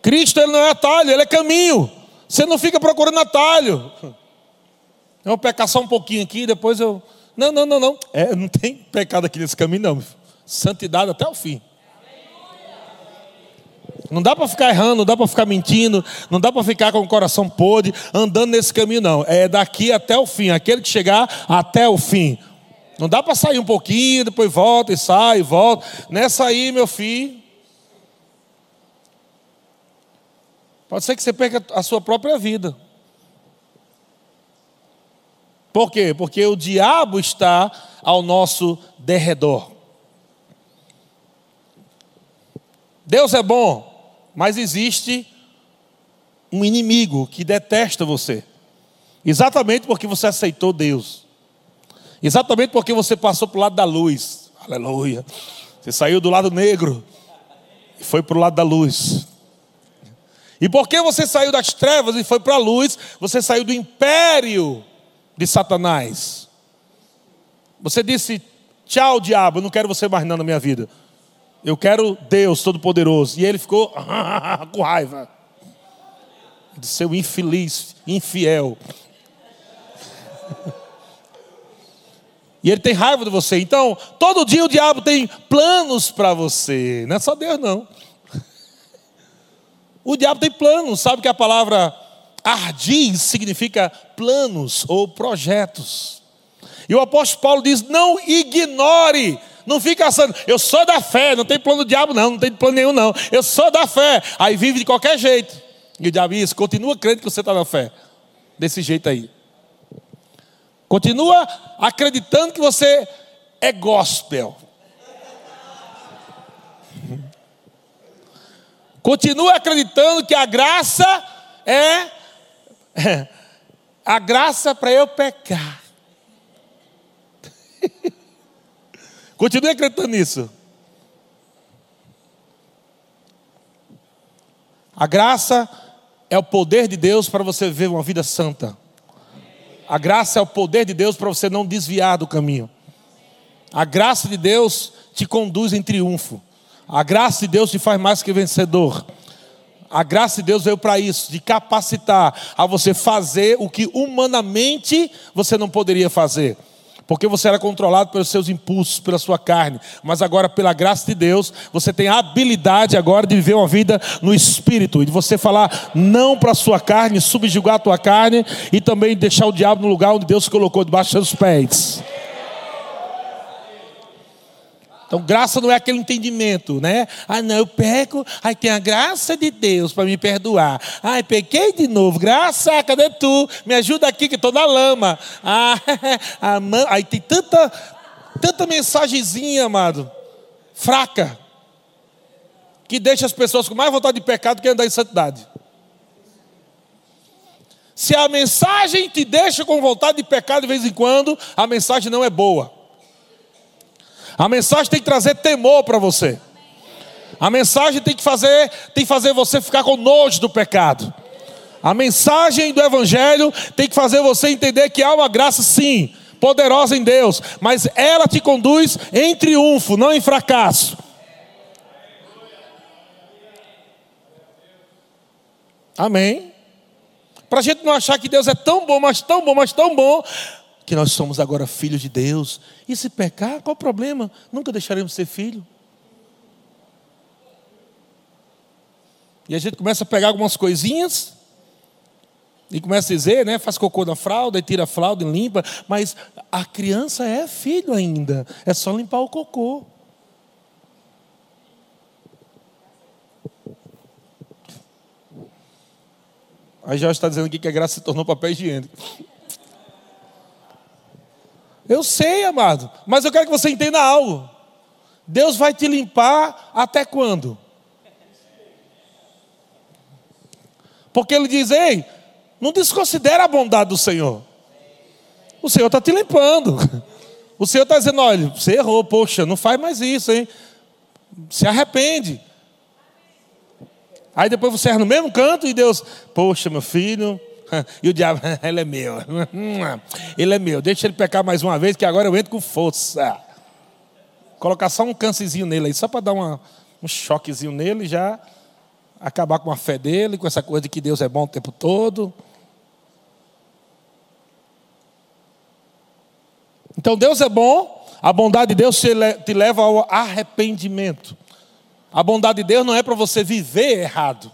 Cristo ele não é atalho, ele é caminho. Você não fica procurando atalho. Eu vou pecar só um pouquinho aqui, depois eu. Não, não, não, não. É, não tem pecado aqui nesse caminho, não. Santidade até o fim. Não dá para ficar errando, não dá para ficar mentindo, não dá para ficar com o coração podre, andando nesse caminho, não. É daqui até o fim, aquele que chegar até o fim. Não dá para sair um pouquinho, depois volta e sai, volta. Nessa aí, meu filho. Pode ser que você perca a sua própria vida. Por quê? Porque o diabo está ao nosso derredor. Deus é bom, mas existe um inimigo que detesta você. Exatamente porque você aceitou Deus. Exatamente porque você passou para o lado da luz. Aleluia. Você saiu do lado negro e foi para o lado da luz. E porque você saiu das trevas e foi para a luz, você saiu do império de Satanás. Você disse: Tchau, diabo, não quero você mais não na minha vida. Eu quero Deus Todo-Poderoso. E ele ficou com raiva de seu infeliz, infiel. E ele tem raiva de você. Então, todo dia o diabo tem planos para você. Não é só Deus, não. O diabo tem planos. Sabe que a palavra ardiz significa planos ou projetos. E o apóstolo Paulo diz: não ignore não fica achando, eu sou da fé, não tem plano do diabo, não, não tem plano nenhum, não. Eu sou da fé. Aí vive de qualquer jeito. E o diabo diz: continua crendo que você está na fé. Desse jeito aí. Continua acreditando que você é gospel. Continua acreditando que a graça é a graça para eu pecar. Continue acreditando nisso. A graça é o poder de Deus para você viver uma vida santa. A graça é o poder de Deus para você não desviar do caminho. A graça de Deus te conduz em triunfo. A graça de Deus te faz mais que vencedor. A graça de Deus veio para isso, de capacitar a você fazer o que humanamente você não poderia fazer. Porque você era controlado pelos seus impulsos, pela sua carne, mas agora, pela graça de Deus, você tem a habilidade agora de viver uma vida no espírito, e de você falar não para a sua carne, subjugar a tua carne e também deixar o diabo no lugar onde Deus colocou debaixo dos seus pés. Então, graça não é aquele entendimento, né? Ah, não, eu peco, aí tem a graça de Deus para me perdoar. Ai, pequei de novo, graça, cadê tu? Me ajuda aqui que estou na lama. Ah, aí tem tanta, tanta mensagenzinha, amado, fraca, que deixa as pessoas com mais vontade de pecado que andar em santidade. Se a mensagem te deixa com vontade de pecar de vez em quando, a mensagem não é boa. A mensagem tem que trazer temor para você. A mensagem tem que fazer, tem que fazer você ficar com nojo do pecado. A mensagem do evangelho tem que fazer você entender que há uma graça sim, poderosa em Deus, mas ela te conduz em triunfo, não em fracasso. Amém. Para a gente não achar que Deus é tão bom, mas tão bom, mas tão bom, que nós somos agora filhos de Deus. E se pecar, qual o problema? Nunca deixaremos de ser filho. E a gente começa a pegar algumas coisinhas e começa a dizer, né? Faz cocô na fralda, e tira a fralda e limpa, mas a criança é filho ainda, é só limpar o cocô. Aí já está dizendo aqui que a graça se tornou papel higiênico. Eu sei, amado, mas eu quero que você entenda algo. Deus vai te limpar até quando? Porque Ele diz: ei, não desconsidera a bondade do Senhor. O Senhor está te limpando. O Senhor está dizendo: olha, você errou, poxa, não faz mais isso, hein? Se arrepende. Aí depois você erra no mesmo canto e Deus, poxa, meu filho, E o diabo, ele é meu. Ele é meu. Deixa ele pecar mais uma vez, que agora eu entro com força. Colocar só um câncerzinho nele aí, só para dar uma, um choquezinho nele já. acabar com a fé dele, com essa coisa de que Deus é bom o tempo todo. Então Deus é bom, a bondade de Deus te leva ao arrependimento. A bondade de Deus não é para você viver errado.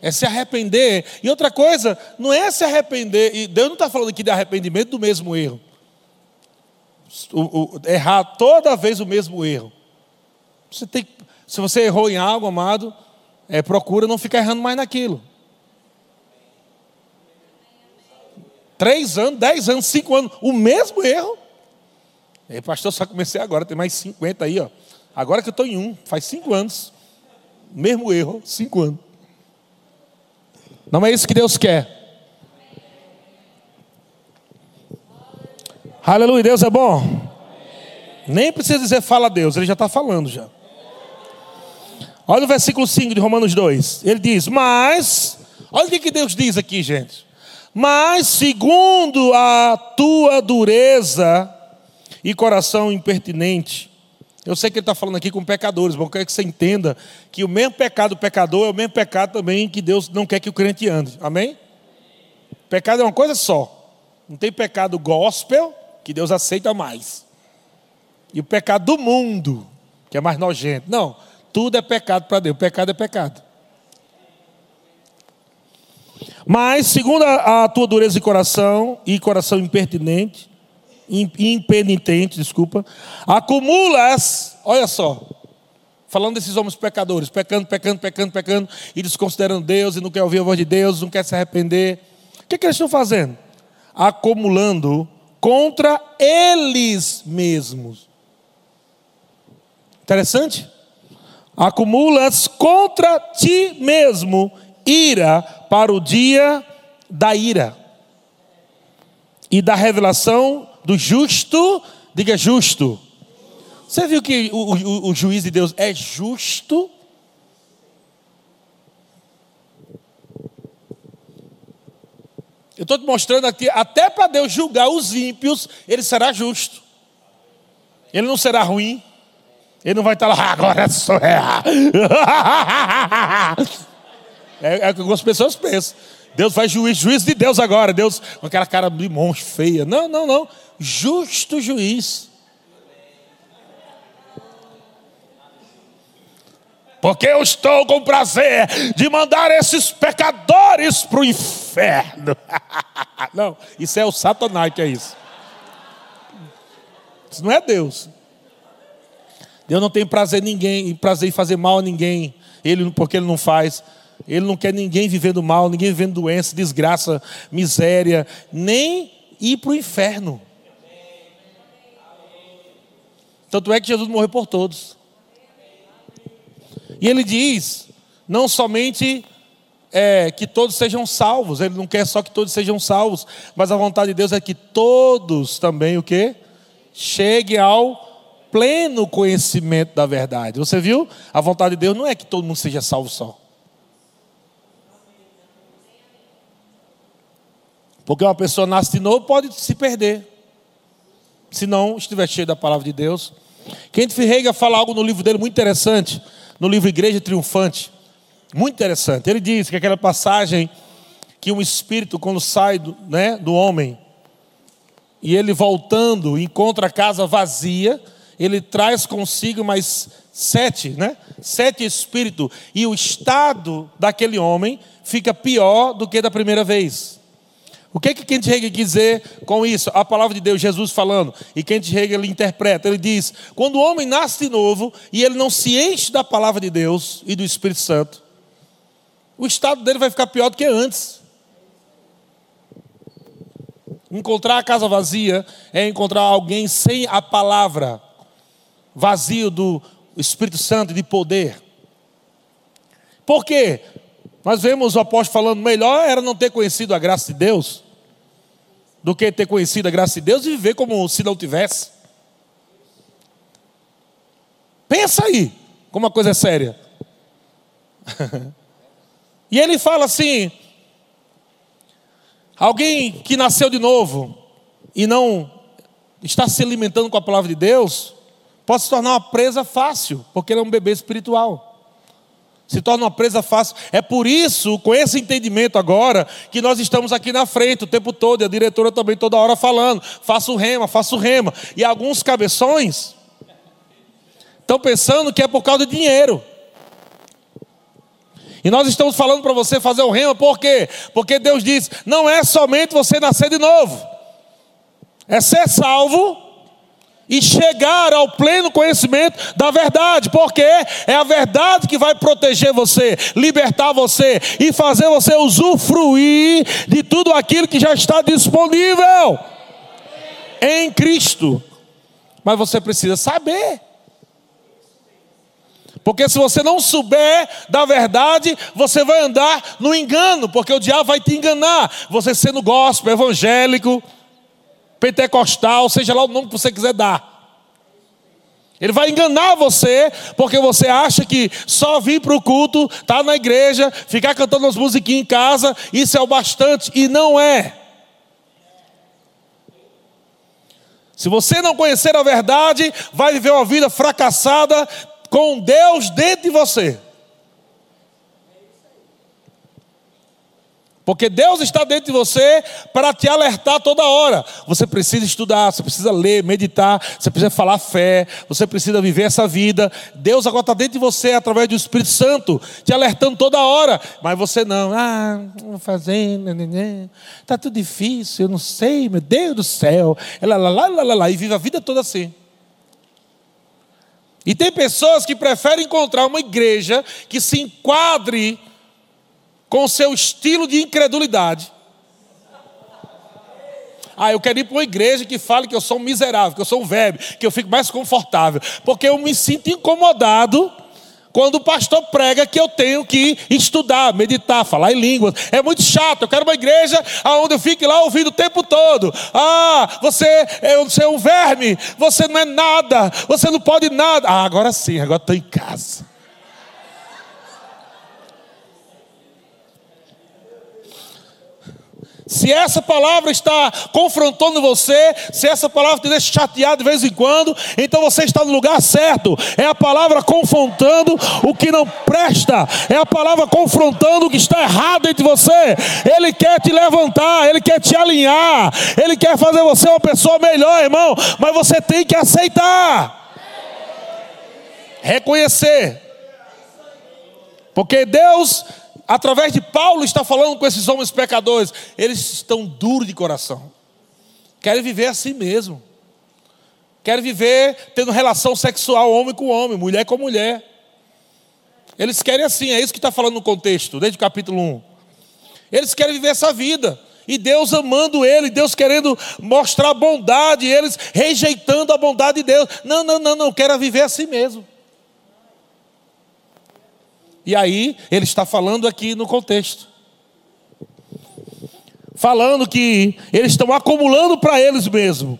É se arrepender. E outra coisa, não é se arrepender. E Deus não está falando aqui de arrependimento do mesmo erro. O, o, errar toda vez o mesmo erro. Você tem, se você errou em algo, amado, é, procura não ficar errando mais naquilo. Três anos, dez anos, cinco anos, o mesmo erro. E, pastor, só comecei agora, tem mais 50 aí, ó. Agora que eu estou em um, faz cinco anos. Mesmo erro, cinco anos. Não é isso que Deus quer. Aleluia, Deus é bom. Nem precisa dizer fala a Deus, ele já está falando já. Olha o versículo 5 de Romanos 2. Ele diz: Mas, olha o que Deus diz aqui, gente. Mas, segundo a tua dureza e coração impertinente, eu sei que ele está falando aqui com pecadores, mas eu quero que você entenda que o mesmo pecado do pecador é o mesmo pecado também que Deus não quer que o crente ande. Amém? Pecado é uma coisa só. Não tem pecado gospel, que Deus aceita mais. E o pecado do mundo, que é mais nojento. Não, tudo é pecado para Deus. Pecado é pecado. Mas, segundo a, a tua dureza de coração e coração impertinente, impenitente, desculpa, acumulas, olha só, falando desses homens pecadores, pecando, pecando, pecando, pecando, e desconsiderando Deus, e não quer ouvir a voz de Deus, não quer se arrepender. O que, que eles estão fazendo? Acumulando contra eles mesmos. Interessante? Acumulas contra ti mesmo ira para o dia da ira e da revelação do justo, diga justo. Você viu que o, o, o juiz de Deus é justo? Eu estou te mostrando aqui, até para Deus julgar os ímpios, ele será justo. Ele não será ruim. Ele não vai estar lá, ah, agora sou eu. É, é o que algumas pessoas pensam. Deus vai juiz, juiz de Deus agora. Deus com aquela cara de monstro feia. Não, não, não justo juiz. Porque eu estou com prazer de mandar esses pecadores para o inferno. Não, isso é o Satanás que é isso. Isso não é Deus. Deus não tem prazer em ninguém, prazer em fazer mal a ninguém. Ele, porque ele não faz. Ele não quer ninguém vivendo mal, ninguém vivendo doença, desgraça, miséria, nem ir para o inferno. Tanto é que Jesus morreu por todos. E ele diz, não somente é, que todos sejam salvos, ele não quer só que todos sejam salvos, mas a vontade de Deus é que todos também o quê? Cheguem ao pleno conhecimento da verdade. Você viu? A vontade de Deus não é que todo mundo seja salvo só. Porque uma pessoa nasce de novo pode se perder se não estiver cheio da palavra de Deus. Kent Hegel fala algo no livro dele muito interessante, no livro Igreja Triunfante. Muito interessante. Ele diz que aquela passagem que um espírito, quando sai do, né, do homem, e ele voltando, encontra a casa vazia, ele traz consigo mais sete, né? Sete espíritos. E o estado daquele homem fica pior do que da primeira vez. O que é que Kent Hegel quis dizer com isso? A palavra de Deus, Jesus falando, e Kent Hegel interpreta, ele diz: quando o homem nasce de novo e ele não se enche da palavra de Deus e do Espírito Santo, o estado dele vai ficar pior do que antes. Encontrar a casa vazia é encontrar alguém sem a palavra, vazio do Espírito Santo e de poder. Por quê? Nós vemos o apóstolo falando: melhor era não ter conhecido a graça de Deus, do que ter conhecido a graça de Deus e viver como se não tivesse. Pensa aí, como uma coisa é séria. e ele fala assim: alguém que nasceu de novo e não está se alimentando com a palavra de Deus, pode se tornar uma presa fácil, porque ele é um bebê espiritual. Se torna uma presa fácil. É por isso, com esse entendimento agora, que nós estamos aqui na frente o tempo todo, e a diretora também toda hora falando: faça o rema, faça o rema. E alguns cabeções estão pensando que é por causa de dinheiro. E nós estamos falando para você fazer o rema, por quê? Porque Deus diz: não é somente você nascer de novo, é ser salvo e chegar ao pleno conhecimento da verdade, porque é a verdade que vai proteger você, libertar você e fazer você usufruir de tudo aquilo que já está disponível em Cristo. Mas você precisa saber. Porque se você não souber da verdade, você vai andar no engano, porque o diabo vai te enganar. Você sendo gospel, evangélico, pentecostal, seja lá o nome que você quiser dar. Ele vai enganar você, porque você acha que só vir para o culto, estar tá na igreja, ficar cantando as musiquinhas em casa, isso é o bastante, e não é. Se você não conhecer a verdade, vai viver uma vida fracassada com Deus dentro de você. Porque Deus está dentro de você para te alertar toda hora. Você precisa estudar, você precisa ler, meditar, você precisa falar fé, você precisa viver essa vida. Deus agora está dentro de você através do Espírito Santo, te alertando toda hora. Mas você não, ah, vou fazer, está tudo difícil, eu não sei, meu Deus do céu. Lá, lá, lá, lá, lá, e vive a vida toda assim. E tem pessoas que preferem encontrar uma igreja que se enquadre com o seu estilo de incredulidade. Ah, eu quero ir para uma igreja que fale que eu sou um miserável, que eu sou um velho, que eu fico mais confortável, porque eu me sinto incomodado quando o pastor prega que eu tenho que estudar, meditar, falar em línguas. É muito chato. Eu quero uma igreja onde eu fique lá ouvindo o tempo todo. Ah, você é, você é um verme, você não é nada, você não pode nada. Ah, agora sim, agora estou em casa. Se essa palavra está confrontando você, se essa palavra te deixa chateado de vez em quando, então você está no lugar certo. É a palavra confrontando o que não presta, é a palavra confrontando o que está errado entre você. Ele quer te levantar, ele quer te alinhar, ele quer fazer você uma pessoa melhor, irmão, mas você tem que aceitar, reconhecer, porque Deus através de Paulo, está falando com esses homens pecadores. Eles estão duros de coração. Querem viver assim mesmo. Querem viver tendo relação sexual homem com homem, mulher com mulher. Eles querem assim, é isso que está falando no contexto, desde o capítulo 1. Eles querem viver essa vida. E Deus amando ele, Deus querendo mostrar bondade, eles rejeitando a bondade de Deus. Não, não, não, não, quero viver assim mesmo. E aí, ele está falando aqui no contexto. Falando que eles estão acumulando para eles mesmos,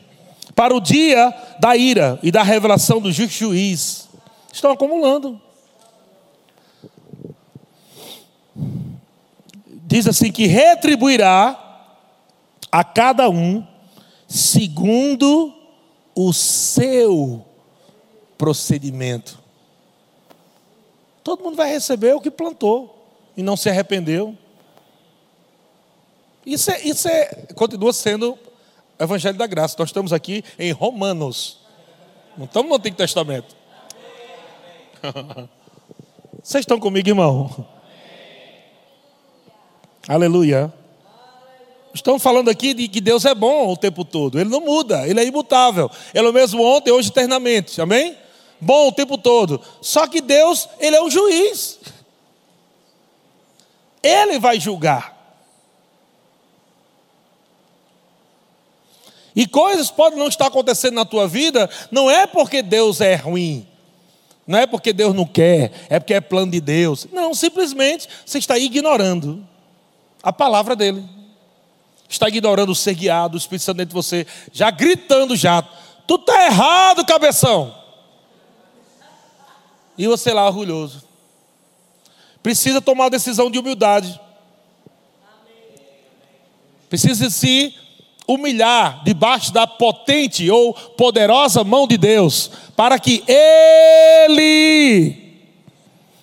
para o dia da ira e da revelação do juiz. Estão acumulando. Diz assim: que retribuirá a cada um segundo o seu procedimento. Todo mundo vai receber o que plantou e não se arrependeu. Isso, é, isso é, continua sendo o Evangelho da Graça. Nós estamos aqui em Romanos. Não estamos no Antigo Testamento. Vocês estão comigo, irmão? Aleluia. Estamos falando aqui de que Deus é bom o tempo todo. Ele não muda, ele é imutável. Ele é o mesmo ontem, hoje, eternamente. Amém? Bom o tempo todo. Só que Deus, Ele é um juiz. Ele vai julgar. E coisas podem não estar acontecendo na tua vida, não é porque Deus é ruim, não é porque Deus não quer, é porque é plano de Deus. Não, simplesmente você está ignorando a palavra dele. Está ignorando o ser guiado, o Espírito Santo dentro de você, já gritando já. Tu está errado, cabeção. E você lá orgulhoso. Precisa tomar uma decisão de humildade. Precisa se humilhar debaixo da potente ou poderosa mão de Deus, para que Ele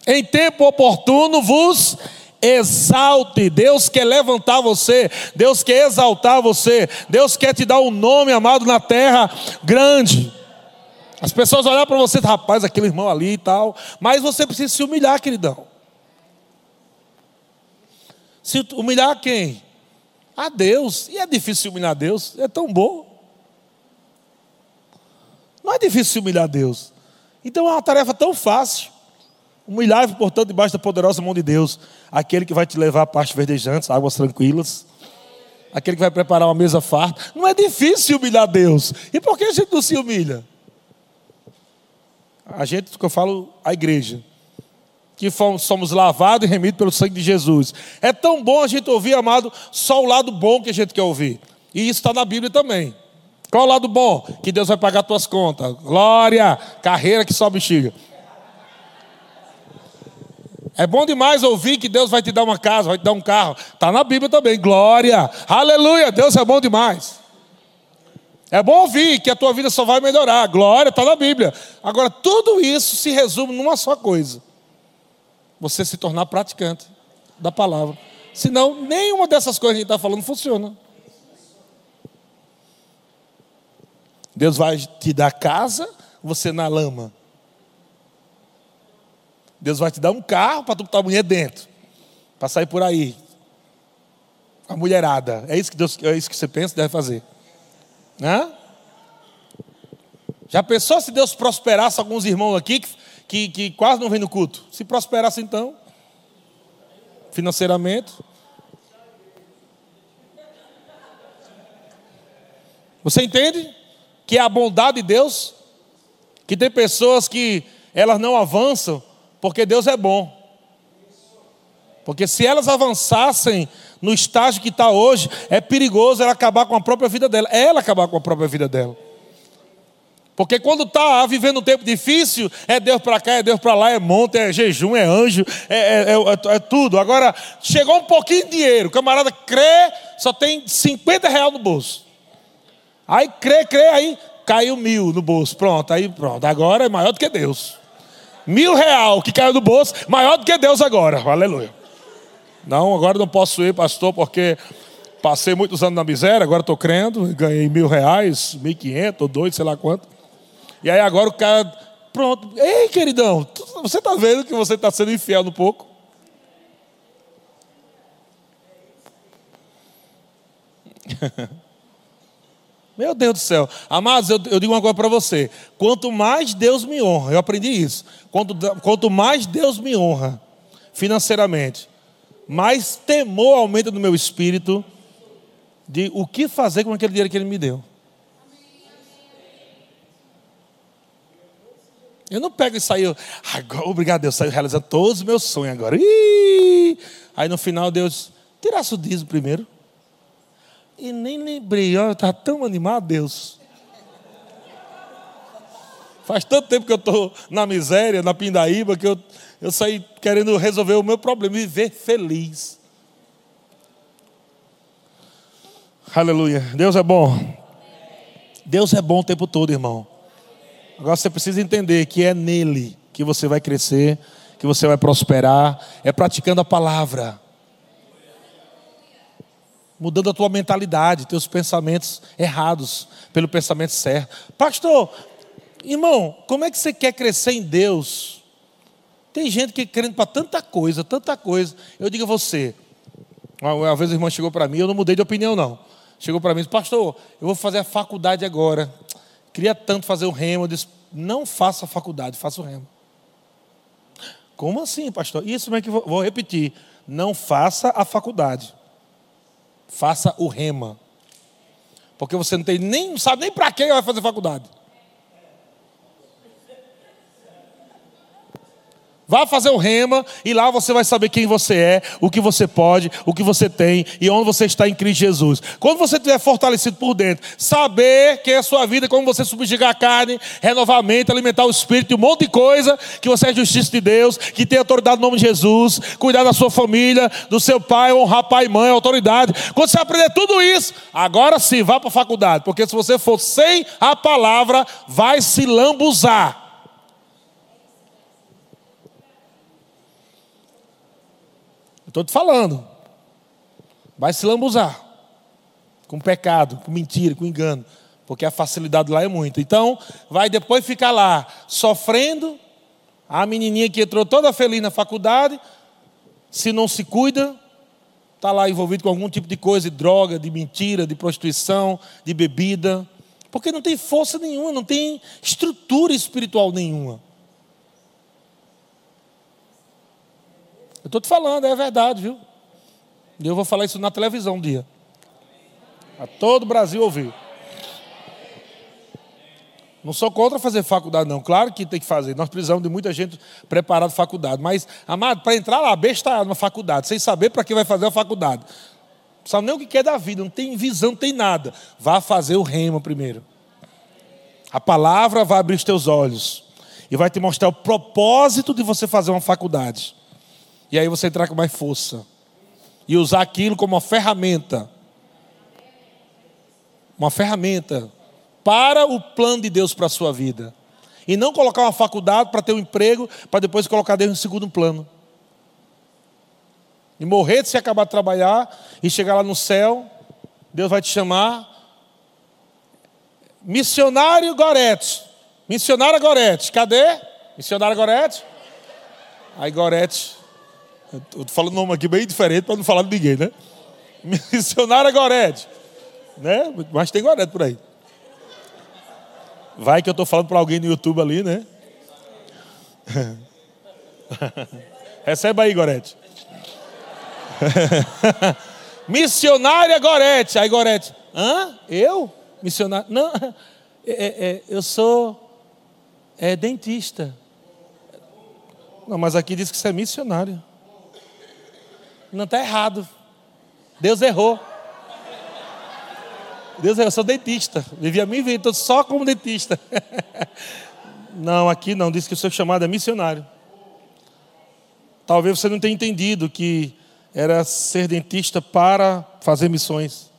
Em tempo oportuno vos exalte. Deus quer levantar você, Deus quer exaltar você, Deus quer te dar um nome amado na terra grande. As pessoas olham para você, rapaz, aquele irmão ali e tal, mas você precisa se humilhar, queridão. Se humilhar quem? A Deus. E é difícil humilhar a Deus, é tão bom. Não é difícil humilhar a Deus. Então é uma tarefa tão fácil. Humilhar, portanto, debaixo da poderosa mão de Deus, aquele que vai te levar a pastos verdejantes, águas tranquilas, aquele que vai preparar uma mesa farta. Não é difícil humilhar a Deus. E por que a gente não se humilha? A gente, que eu falo, a igreja, que somos lavados e remidos pelo sangue de Jesus. É tão bom a gente ouvir, amado, só o lado bom que a gente quer ouvir. E isso está na Bíblia também. Qual o lado bom? Que Deus vai pagar tuas contas. Glória! Carreira que só bexiga. É bom demais ouvir que Deus vai te dar uma casa, vai te dar um carro. Está na Bíblia também. Glória! Aleluia! Deus é bom demais. É bom ouvir que a tua vida só vai melhorar. Glória, está na Bíblia. Agora, tudo isso se resume numa só coisa: você se tornar praticante da palavra. Senão, nenhuma dessas coisas que a gente está falando funciona. Deus vai te dar casa, você na lama. Deus vai te dar um carro para tu botar a mulher dentro, para sair por aí. A mulherada. É isso que Deus, é isso que você pensa deve fazer. Né? Já pensou se Deus prosperasse alguns irmãos aqui que, que, que quase não vem no culto? Se prosperasse então, financeiramente. Você entende que é a bondade de Deus? Que tem pessoas que elas não avançam porque Deus é bom. Porque se elas avançassem no estágio que está hoje, é perigoso ela acabar com a própria vida dela. É ela acabar com a própria vida dela. Porque quando está vivendo um tempo difícil, é Deus para cá, é Deus para lá, é monte, é jejum, é anjo, é, é, é, é, tudo. Agora, chegou um pouquinho de dinheiro, o camarada crê, só tem 50 reais no bolso. Aí crê, crê, aí caiu mil no bolso. Pronto, aí pronto. Agora é maior do que Deus. Mil real que caiu do bolso, maior do que Deus agora. Aleluia. Não, agora não posso ir, pastor, porque passei muitos anos na miséria, agora estou crendo, ganhei mil reais, mil quinhentos, ou dois, sei lá quanto. E aí agora o cara, pronto. Ei, queridão, você está vendo que você está sendo infiel no pouco? Meu Deus do céu. Amados, eu, eu digo uma coisa para você. Quanto mais Deus me honra, eu aprendi isso. Quanto, quanto mais Deus me honra financeiramente, mais temor aumenta no meu espírito de o que fazer com aquele dinheiro que Ele me deu. Eu não pego e saio, agora, obrigado Deus, saio realizando todos os meus sonhos agora. Aí no final Deus, tirasse o dízimo primeiro. E nem lembrei, ó, eu estava tão animado, Deus. Faz tanto tempo que eu estou na miséria, na pindaíba, que eu, eu saí querendo resolver o meu problema e viver feliz. Aleluia. Deus é bom. Deus é bom o tempo todo, irmão. Agora você precisa entender que é nele que você vai crescer, que você vai prosperar, é praticando a palavra mudando a tua mentalidade, teus pensamentos errados pelo pensamento certo. Pastor, irmão, como é que você quer crescer em Deus? Tem gente que querendo para tanta coisa, tanta coisa. Eu digo a você, uma vez o irmão chegou para mim, eu não mudei de opinião não. Chegou para mim e disse, pastor, eu vou fazer a faculdade agora. Queria tanto fazer o remo. Eu disse, não faça a faculdade, faça o remo. Como assim, pastor? Isso mesmo que vou, vou repetir. Não faça a faculdade faça o rema. Porque você não tem nem, não sabe nem para quem vai fazer faculdade. Vá fazer o rema e lá você vai saber quem você é, o que você pode, o que você tem e onde você está em Cristo Jesus. Quando você estiver fortalecido por dentro, saber que é a sua vida, como você subjugar a carne, renovamento, alimentar o espírito um monte de coisa, que você é justiça de Deus, que tem autoridade no nome de Jesus, cuidar da sua família, do seu pai, honrar pai e mãe, autoridade. Quando você aprender tudo isso, agora sim, vá para a faculdade, porque se você for sem a palavra, vai se lambuzar. Estou te falando. Vai se lambuzar com pecado, com mentira, com engano, porque a facilidade lá é muito. Então, vai depois ficar lá sofrendo. A menininha que entrou toda feliz na faculdade, se não se cuida, está lá envolvido com algum tipo de coisa, de droga, de mentira, de prostituição, de bebida, porque não tem força nenhuma, não tem estrutura espiritual nenhuma. Eu estou te falando, é verdade, viu? E eu vou falar isso na televisão um dia. A todo o Brasil ouvir. Não sou contra fazer faculdade, não. Claro que tem que fazer. Nós precisamos de muita gente preparada para faculdade. Mas, amado, para entrar lá, besta numa faculdade, sem saber para que vai fazer a faculdade. Não sabe nem o que quer da vida, não tem visão, não tem nada. Vá fazer o rema primeiro. A palavra vai abrir os teus olhos e vai te mostrar o propósito de você fazer uma faculdade. E aí você entrar com mais força e usar aquilo como uma ferramenta. Uma ferramenta para o plano de Deus para a sua vida. E não colocar uma faculdade para ter um emprego, para depois colocar Deus em segundo plano. E morrer de se acabar de trabalhar e chegar lá no céu, Deus vai te chamar. Missionário Gorete. Missionária Gorete. Cadê? Missionária Gorete? Aí Gorete Estou falando um nome aqui bem diferente para não falar de ninguém, né? Missionária Gorete. Né? Mas tem Gorete por aí. Vai que eu estou falando para alguém no YouTube ali, né? Receba aí, Gorete. Missionária Gorete. Aí, Gorete. Hã? Eu? Missionária? Não, é, é, é, eu sou é, dentista. Não, mas aqui diz que você é missionário. Não está errado. Deus errou. Deus errou. Eu sou dentista. Vivi a minha vida só como dentista. Não, aqui não. Diz que o seu chamado é missionário. Talvez você não tenha entendido que era ser dentista para fazer missões.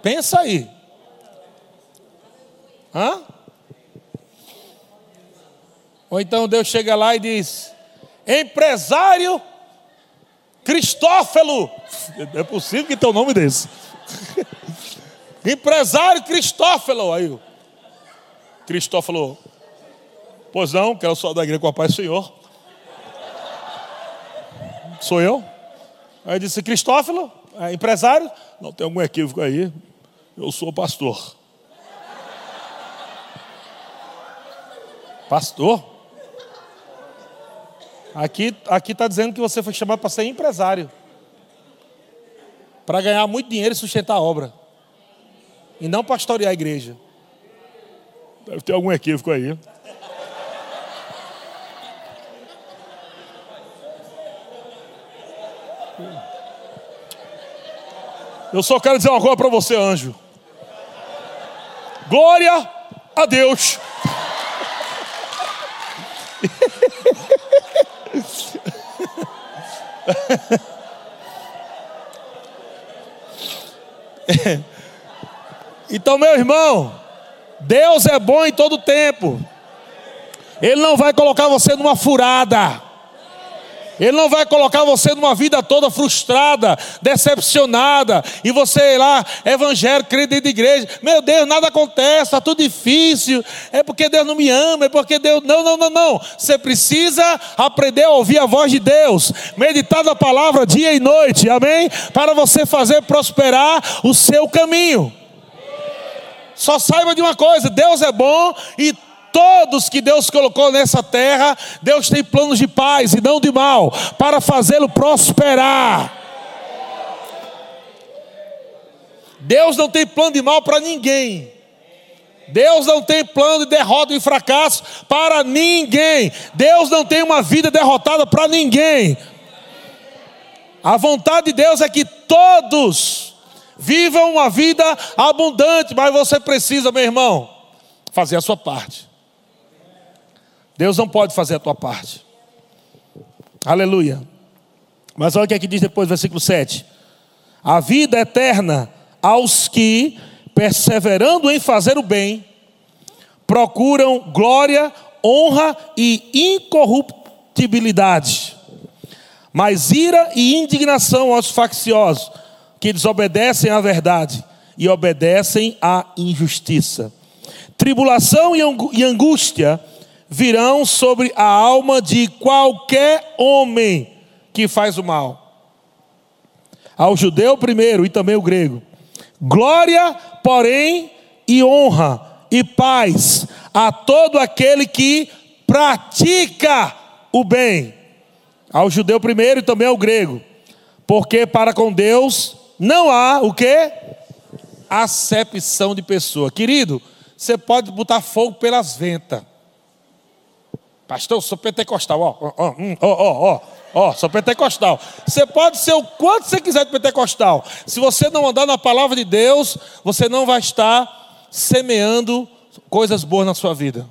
Pensa aí. Hã? Ou então Deus chega lá e diz: empresário Cristófilo. É possível que tenha um nome desse. empresário Cristófilo. Aí o Cristófilo, pois não, quero só da igreja com a paz do Senhor. Sou eu. Aí disse: Cristófilo, é empresário? Não, tem algum equívoco aí. Eu sou pastor. Pastor? Aqui está dizendo que você foi chamado para ser empresário. Para ganhar muito dinheiro e sustentar a obra. E não pastorear a igreja. Deve ter algum equívoco aí. Eu só quero dizer uma coisa para você, anjo. Glória a Deus. então, meu irmão, Deus é bom em todo tempo. Ele não vai colocar você numa furada. Ele não vai colocar você numa vida toda frustrada, decepcionada, e você lá, evangélico, crente de igreja, meu Deus, nada acontece, está tudo difícil, é porque Deus não me ama, é porque Deus. Não, não, não, não. Você precisa aprender a ouvir a voz de Deus, meditar na palavra dia e noite, amém? Para você fazer prosperar o seu caminho. Só saiba de uma coisa: Deus é bom e todos que Deus colocou nessa terra, Deus tem planos de paz e não de mal, para fazê-lo prosperar. Deus não tem plano de mal para ninguém. Deus não tem plano de derrota e fracasso para ninguém. Deus não tem uma vida derrotada para ninguém. A vontade de Deus é que todos vivam uma vida abundante, mas você precisa, meu irmão, fazer a sua parte. Deus não pode fazer a tua parte. Aleluia. Mas olha o que é diz depois, versículo 7. A vida eterna aos que, perseverando em fazer o bem, procuram glória, honra e incorruptibilidade. Mas ira e indignação aos facciosos, que desobedecem à verdade e obedecem à injustiça. Tribulação e angústia virão sobre a alma de qualquer homem que faz o mal. Ao judeu primeiro e também o grego. Glória, porém, e honra e paz a todo aquele que pratica o bem. Ao judeu primeiro e também ao grego. Porque para com Deus não há o que? Acepção de pessoa. Querido, você pode botar fogo pelas ventas. Pastor, sou pentecostal, ó, ó, hum, ó, ó, ó, ó, sou pentecostal. Você pode ser o quanto você quiser de pentecostal. Se você não andar na palavra de Deus, você não vai estar semeando coisas boas na sua vida.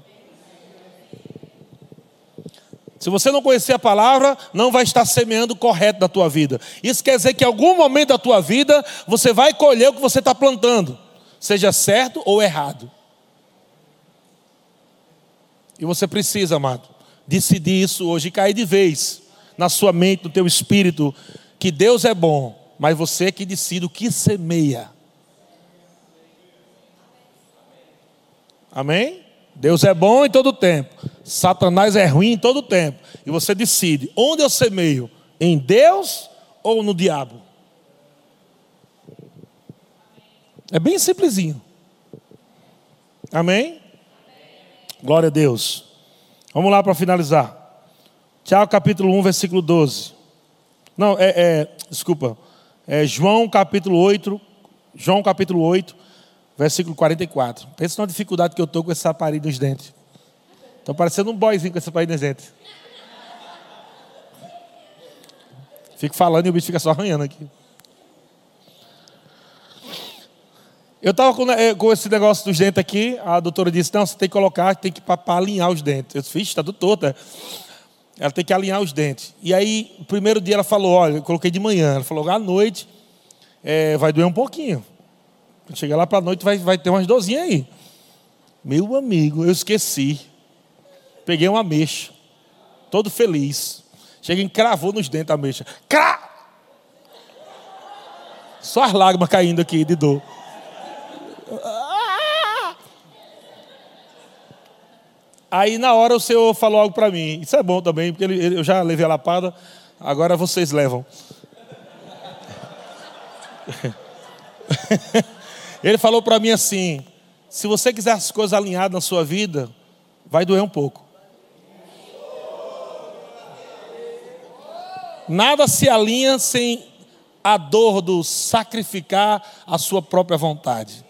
Se você não conhecer a palavra, não vai estar semeando correto na tua vida. Isso quer dizer que em algum momento da tua vida, você vai colher o que você está plantando, seja certo ou errado. E você precisa, amado, decidir isso hoje e cair de vez na sua mente, no teu espírito, que Deus é bom, mas você é que decide o que semeia. Amém? Deus é bom em todo tempo. Satanás é ruim em todo tempo. E você decide onde eu semeio, em Deus ou no diabo. É bem simplesinho. Amém? Glória a Deus. Vamos lá para finalizar. Tiago capítulo 1, versículo 12. Não, é, é, desculpa. É João capítulo 8, João capítulo 8, versículo 44. Pensa na dificuldade que eu estou com esse aparelho nos dentes. Estou parecendo um boyzinho com esse aparelho nos dentes. Fico falando e o bicho fica só arranhando aqui. Eu estava com, eh, com, esse negócio dos dentes aqui, a doutora disse, não, você tem que colocar, tem que para alinhar os dentes. Eu disse, está do todo. É. Ela tem que alinhar os dentes. E aí, o primeiro dia ela falou, olha, eu coloquei de manhã. Ela falou, à noite é, vai doer um pouquinho. Chega lá para a noite, vai, vai ter umas dorzinhas aí. Meu amigo, eu esqueci. Peguei uma mexa, todo feliz. Chega e cravou nos dentes a mexa. Crá! Só as lágrimas caindo aqui de dor. Aí na hora o Senhor falou algo para mim. Isso é bom também, porque ele, ele, eu já levei a lapada, agora vocês levam. ele falou para mim assim: se você quiser as coisas alinhadas na sua vida, vai doer um pouco. Nada se alinha sem a dor do sacrificar a sua própria vontade.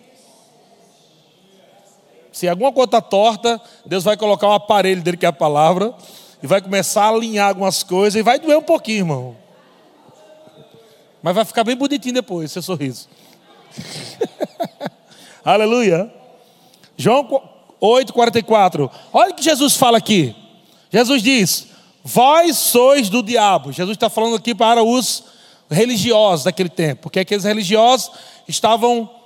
Se alguma coisa está torta, Deus vai colocar um aparelho dele, que é a palavra, e vai começar a alinhar algumas coisas, e vai doer um pouquinho, irmão. Mas vai ficar bem bonitinho depois, seu sorriso. Aleluia. João 8,44. Olha o que Jesus fala aqui. Jesus diz: Vós sois do diabo. Jesus está falando aqui para os religiosos daquele tempo, porque aqueles religiosos estavam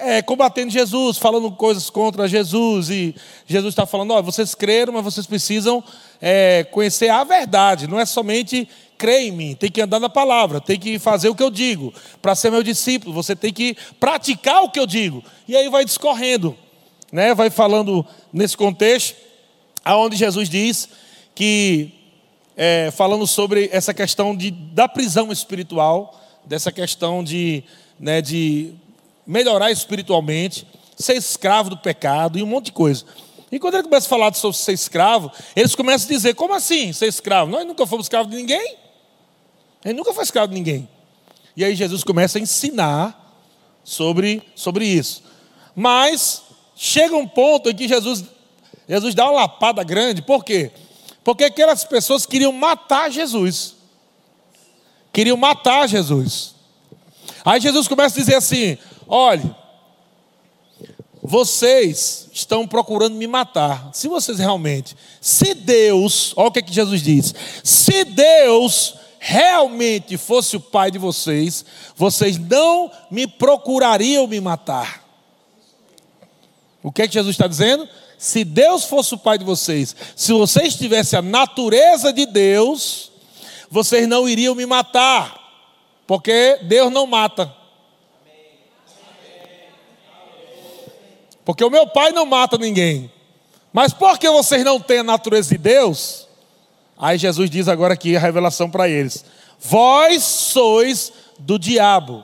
é, combatendo Jesus, falando coisas contra Jesus, e Jesus está falando: ó, vocês creram, mas vocês precisam é, conhecer a verdade, não é somente crer em mim, tem que andar na palavra, tem que fazer o que eu digo, para ser meu discípulo, você tem que praticar o que eu digo, e aí vai discorrendo, né? vai falando nesse contexto, aonde Jesus diz que, é, falando sobre essa questão de, da prisão espiritual, dessa questão de, né, de melhorar espiritualmente, ser escravo do pecado e um monte de coisa. E quando ele começa a falar sobre ser escravo, eles começam a dizer: como assim ser escravo? Nós nunca fomos escravos de ninguém. Ele nunca foi escravo de ninguém. E aí Jesus começa a ensinar sobre, sobre isso. Mas chega um ponto em que Jesus, Jesus dá uma lapada grande, por quê? Porque aquelas pessoas queriam matar Jesus. Queriam matar Jesus. Aí Jesus começa a dizer assim: Olhe, vocês estão procurando me matar. Se vocês realmente, se Deus, olha o que, é que Jesus diz: se Deus realmente fosse o pai de vocês, vocês não me procurariam me matar. O que é que Jesus está dizendo? Se Deus fosse o pai de vocês, se vocês tivessem a natureza de Deus, vocês não iriam me matar, porque Deus não mata. Porque o meu pai não mata ninguém. Mas porque vocês não têm a natureza de Deus, aí Jesus diz agora aqui a revelação para eles: Vós sois do diabo.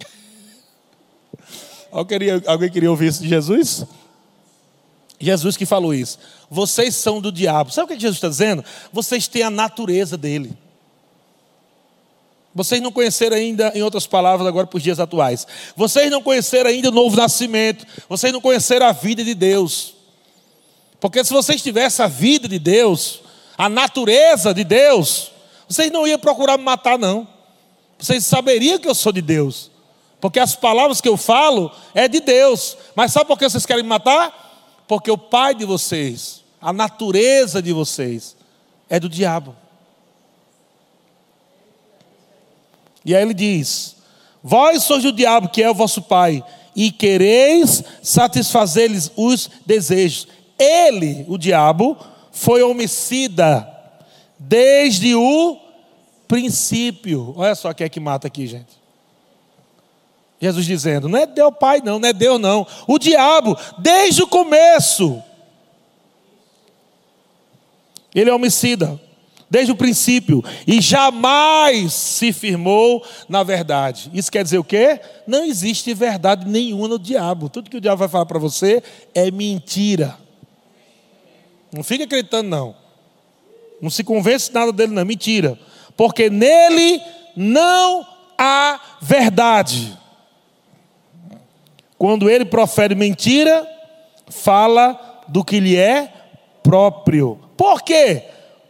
Alguém queria ouvir isso de Jesus? Jesus que falou isso. Vocês são do diabo. Sabe o que Jesus está dizendo? Vocês têm a natureza dele. Vocês não conheceram ainda, em outras palavras, agora para os dias atuais. Vocês não conheceram ainda o novo nascimento. Vocês não conheceram a vida de Deus. Porque se vocês tivessem a vida de Deus, a natureza de Deus, vocês não iam procurar me matar, não. Vocês saberiam que eu sou de Deus. Porque as palavras que eu falo é de Deus. Mas sabe por que vocês querem me matar? Porque o pai de vocês, a natureza de vocês, é do diabo. E aí ele diz: Vós sois o diabo, que é o vosso pai, e quereis satisfazer-lhes os desejos. Ele, o diabo, foi homicida desde o princípio. Olha só quem é que mata aqui, gente. Jesus dizendo: não é Deus Pai, não, não é Deus, não. O diabo, desde o começo, ele é homicida, desde o princípio, e jamais se firmou na verdade. Isso quer dizer o quê? Não existe verdade nenhuma no diabo. Tudo que o diabo vai falar para você é mentira. Não fica acreditando, não. Não se convence nada dele, não. Mentira. Porque nele não há verdade. Quando ele profere mentira, fala do que lhe é próprio. Por quê?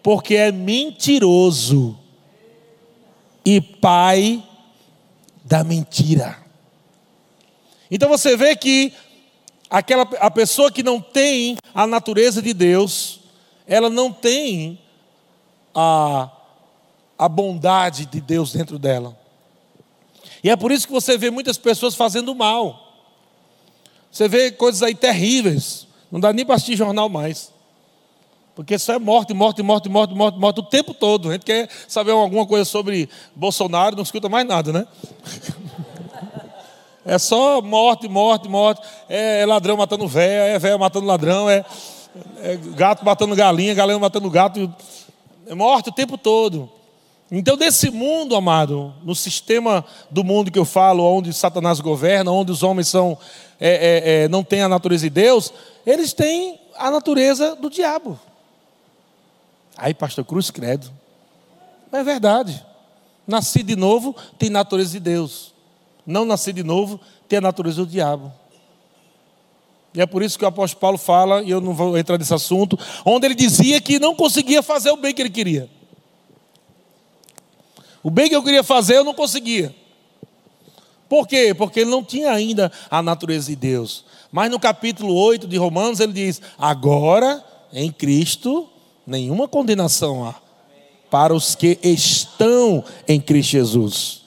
Porque é mentiroso e pai da mentira. Então você vê que aquela a pessoa que não tem a natureza de Deus, ela não tem a, a bondade de Deus dentro dela. E é por isso que você vê muitas pessoas fazendo mal. Você vê coisas aí terríveis. Não dá nem para assistir jornal mais. Porque só é morte, morte, morte, morte, morte, morte o tempo todo. A gente quer saber alguma coisa sobre Bolsonaro, não escuta mais nada, né? É só morte, morte, morte. É, é ladrão matando véia, é véia matando ladrão, é, é gato matando galinha, galinha matando gato. É morte o tempo todo. Então, desse mundo, amado, no sistema do mundo que eu falo, onde Satanás governa, onde os homens são, é, é, é, não têm a natureza de Deus, eles têm a natureza do diabo. Aí, pastor Cruz, credo. É verdade. Nasci de novo, tem natureza de Deus não nascer de novo, tem a natureza do diabo. E é por isso que o apóstolo Paulo fala, e eu não vou entrar nesse assunto, onde ele dizia que não conseguia fazer o bem que ele queria. O bem que eu queria fazer, eu não conseguia. Por quê? Porque ele não tinha ainda a natureza de Deus. Mas no capítulo 8 de Romanos, ele diz: Agora, em Cristo, nenhuma condenação há para os que estão em Cristo Jesus.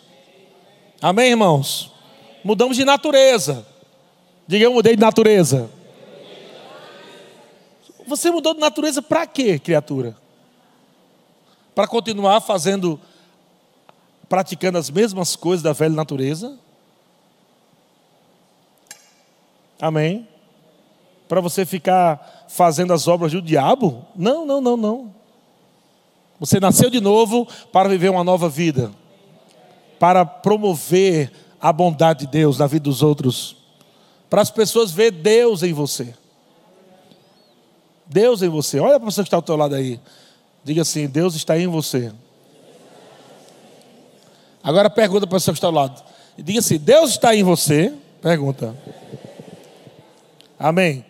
Amém, irmãos? Mudamos de natureza. Diga, eu mudei de natureza. Você mudou de natureza para quê, criatura? Para continuar fazendo, praticando as mesmas coisas da velha natureza? Amém? Para você ficar fazendo as obras do diabo? Não, não, não, não. Você nasceu de novo para viver uma nova vida para promover a bondade de Deus na vida dos outros, para as pessoas ver Deus em você. Deus em você. Olha para você que está ao teu lado aí. Diga assim: Deus está em você. Agora pergunta para você que está ao lado. Diga assim: Deus está em você? Pergunta. Amém.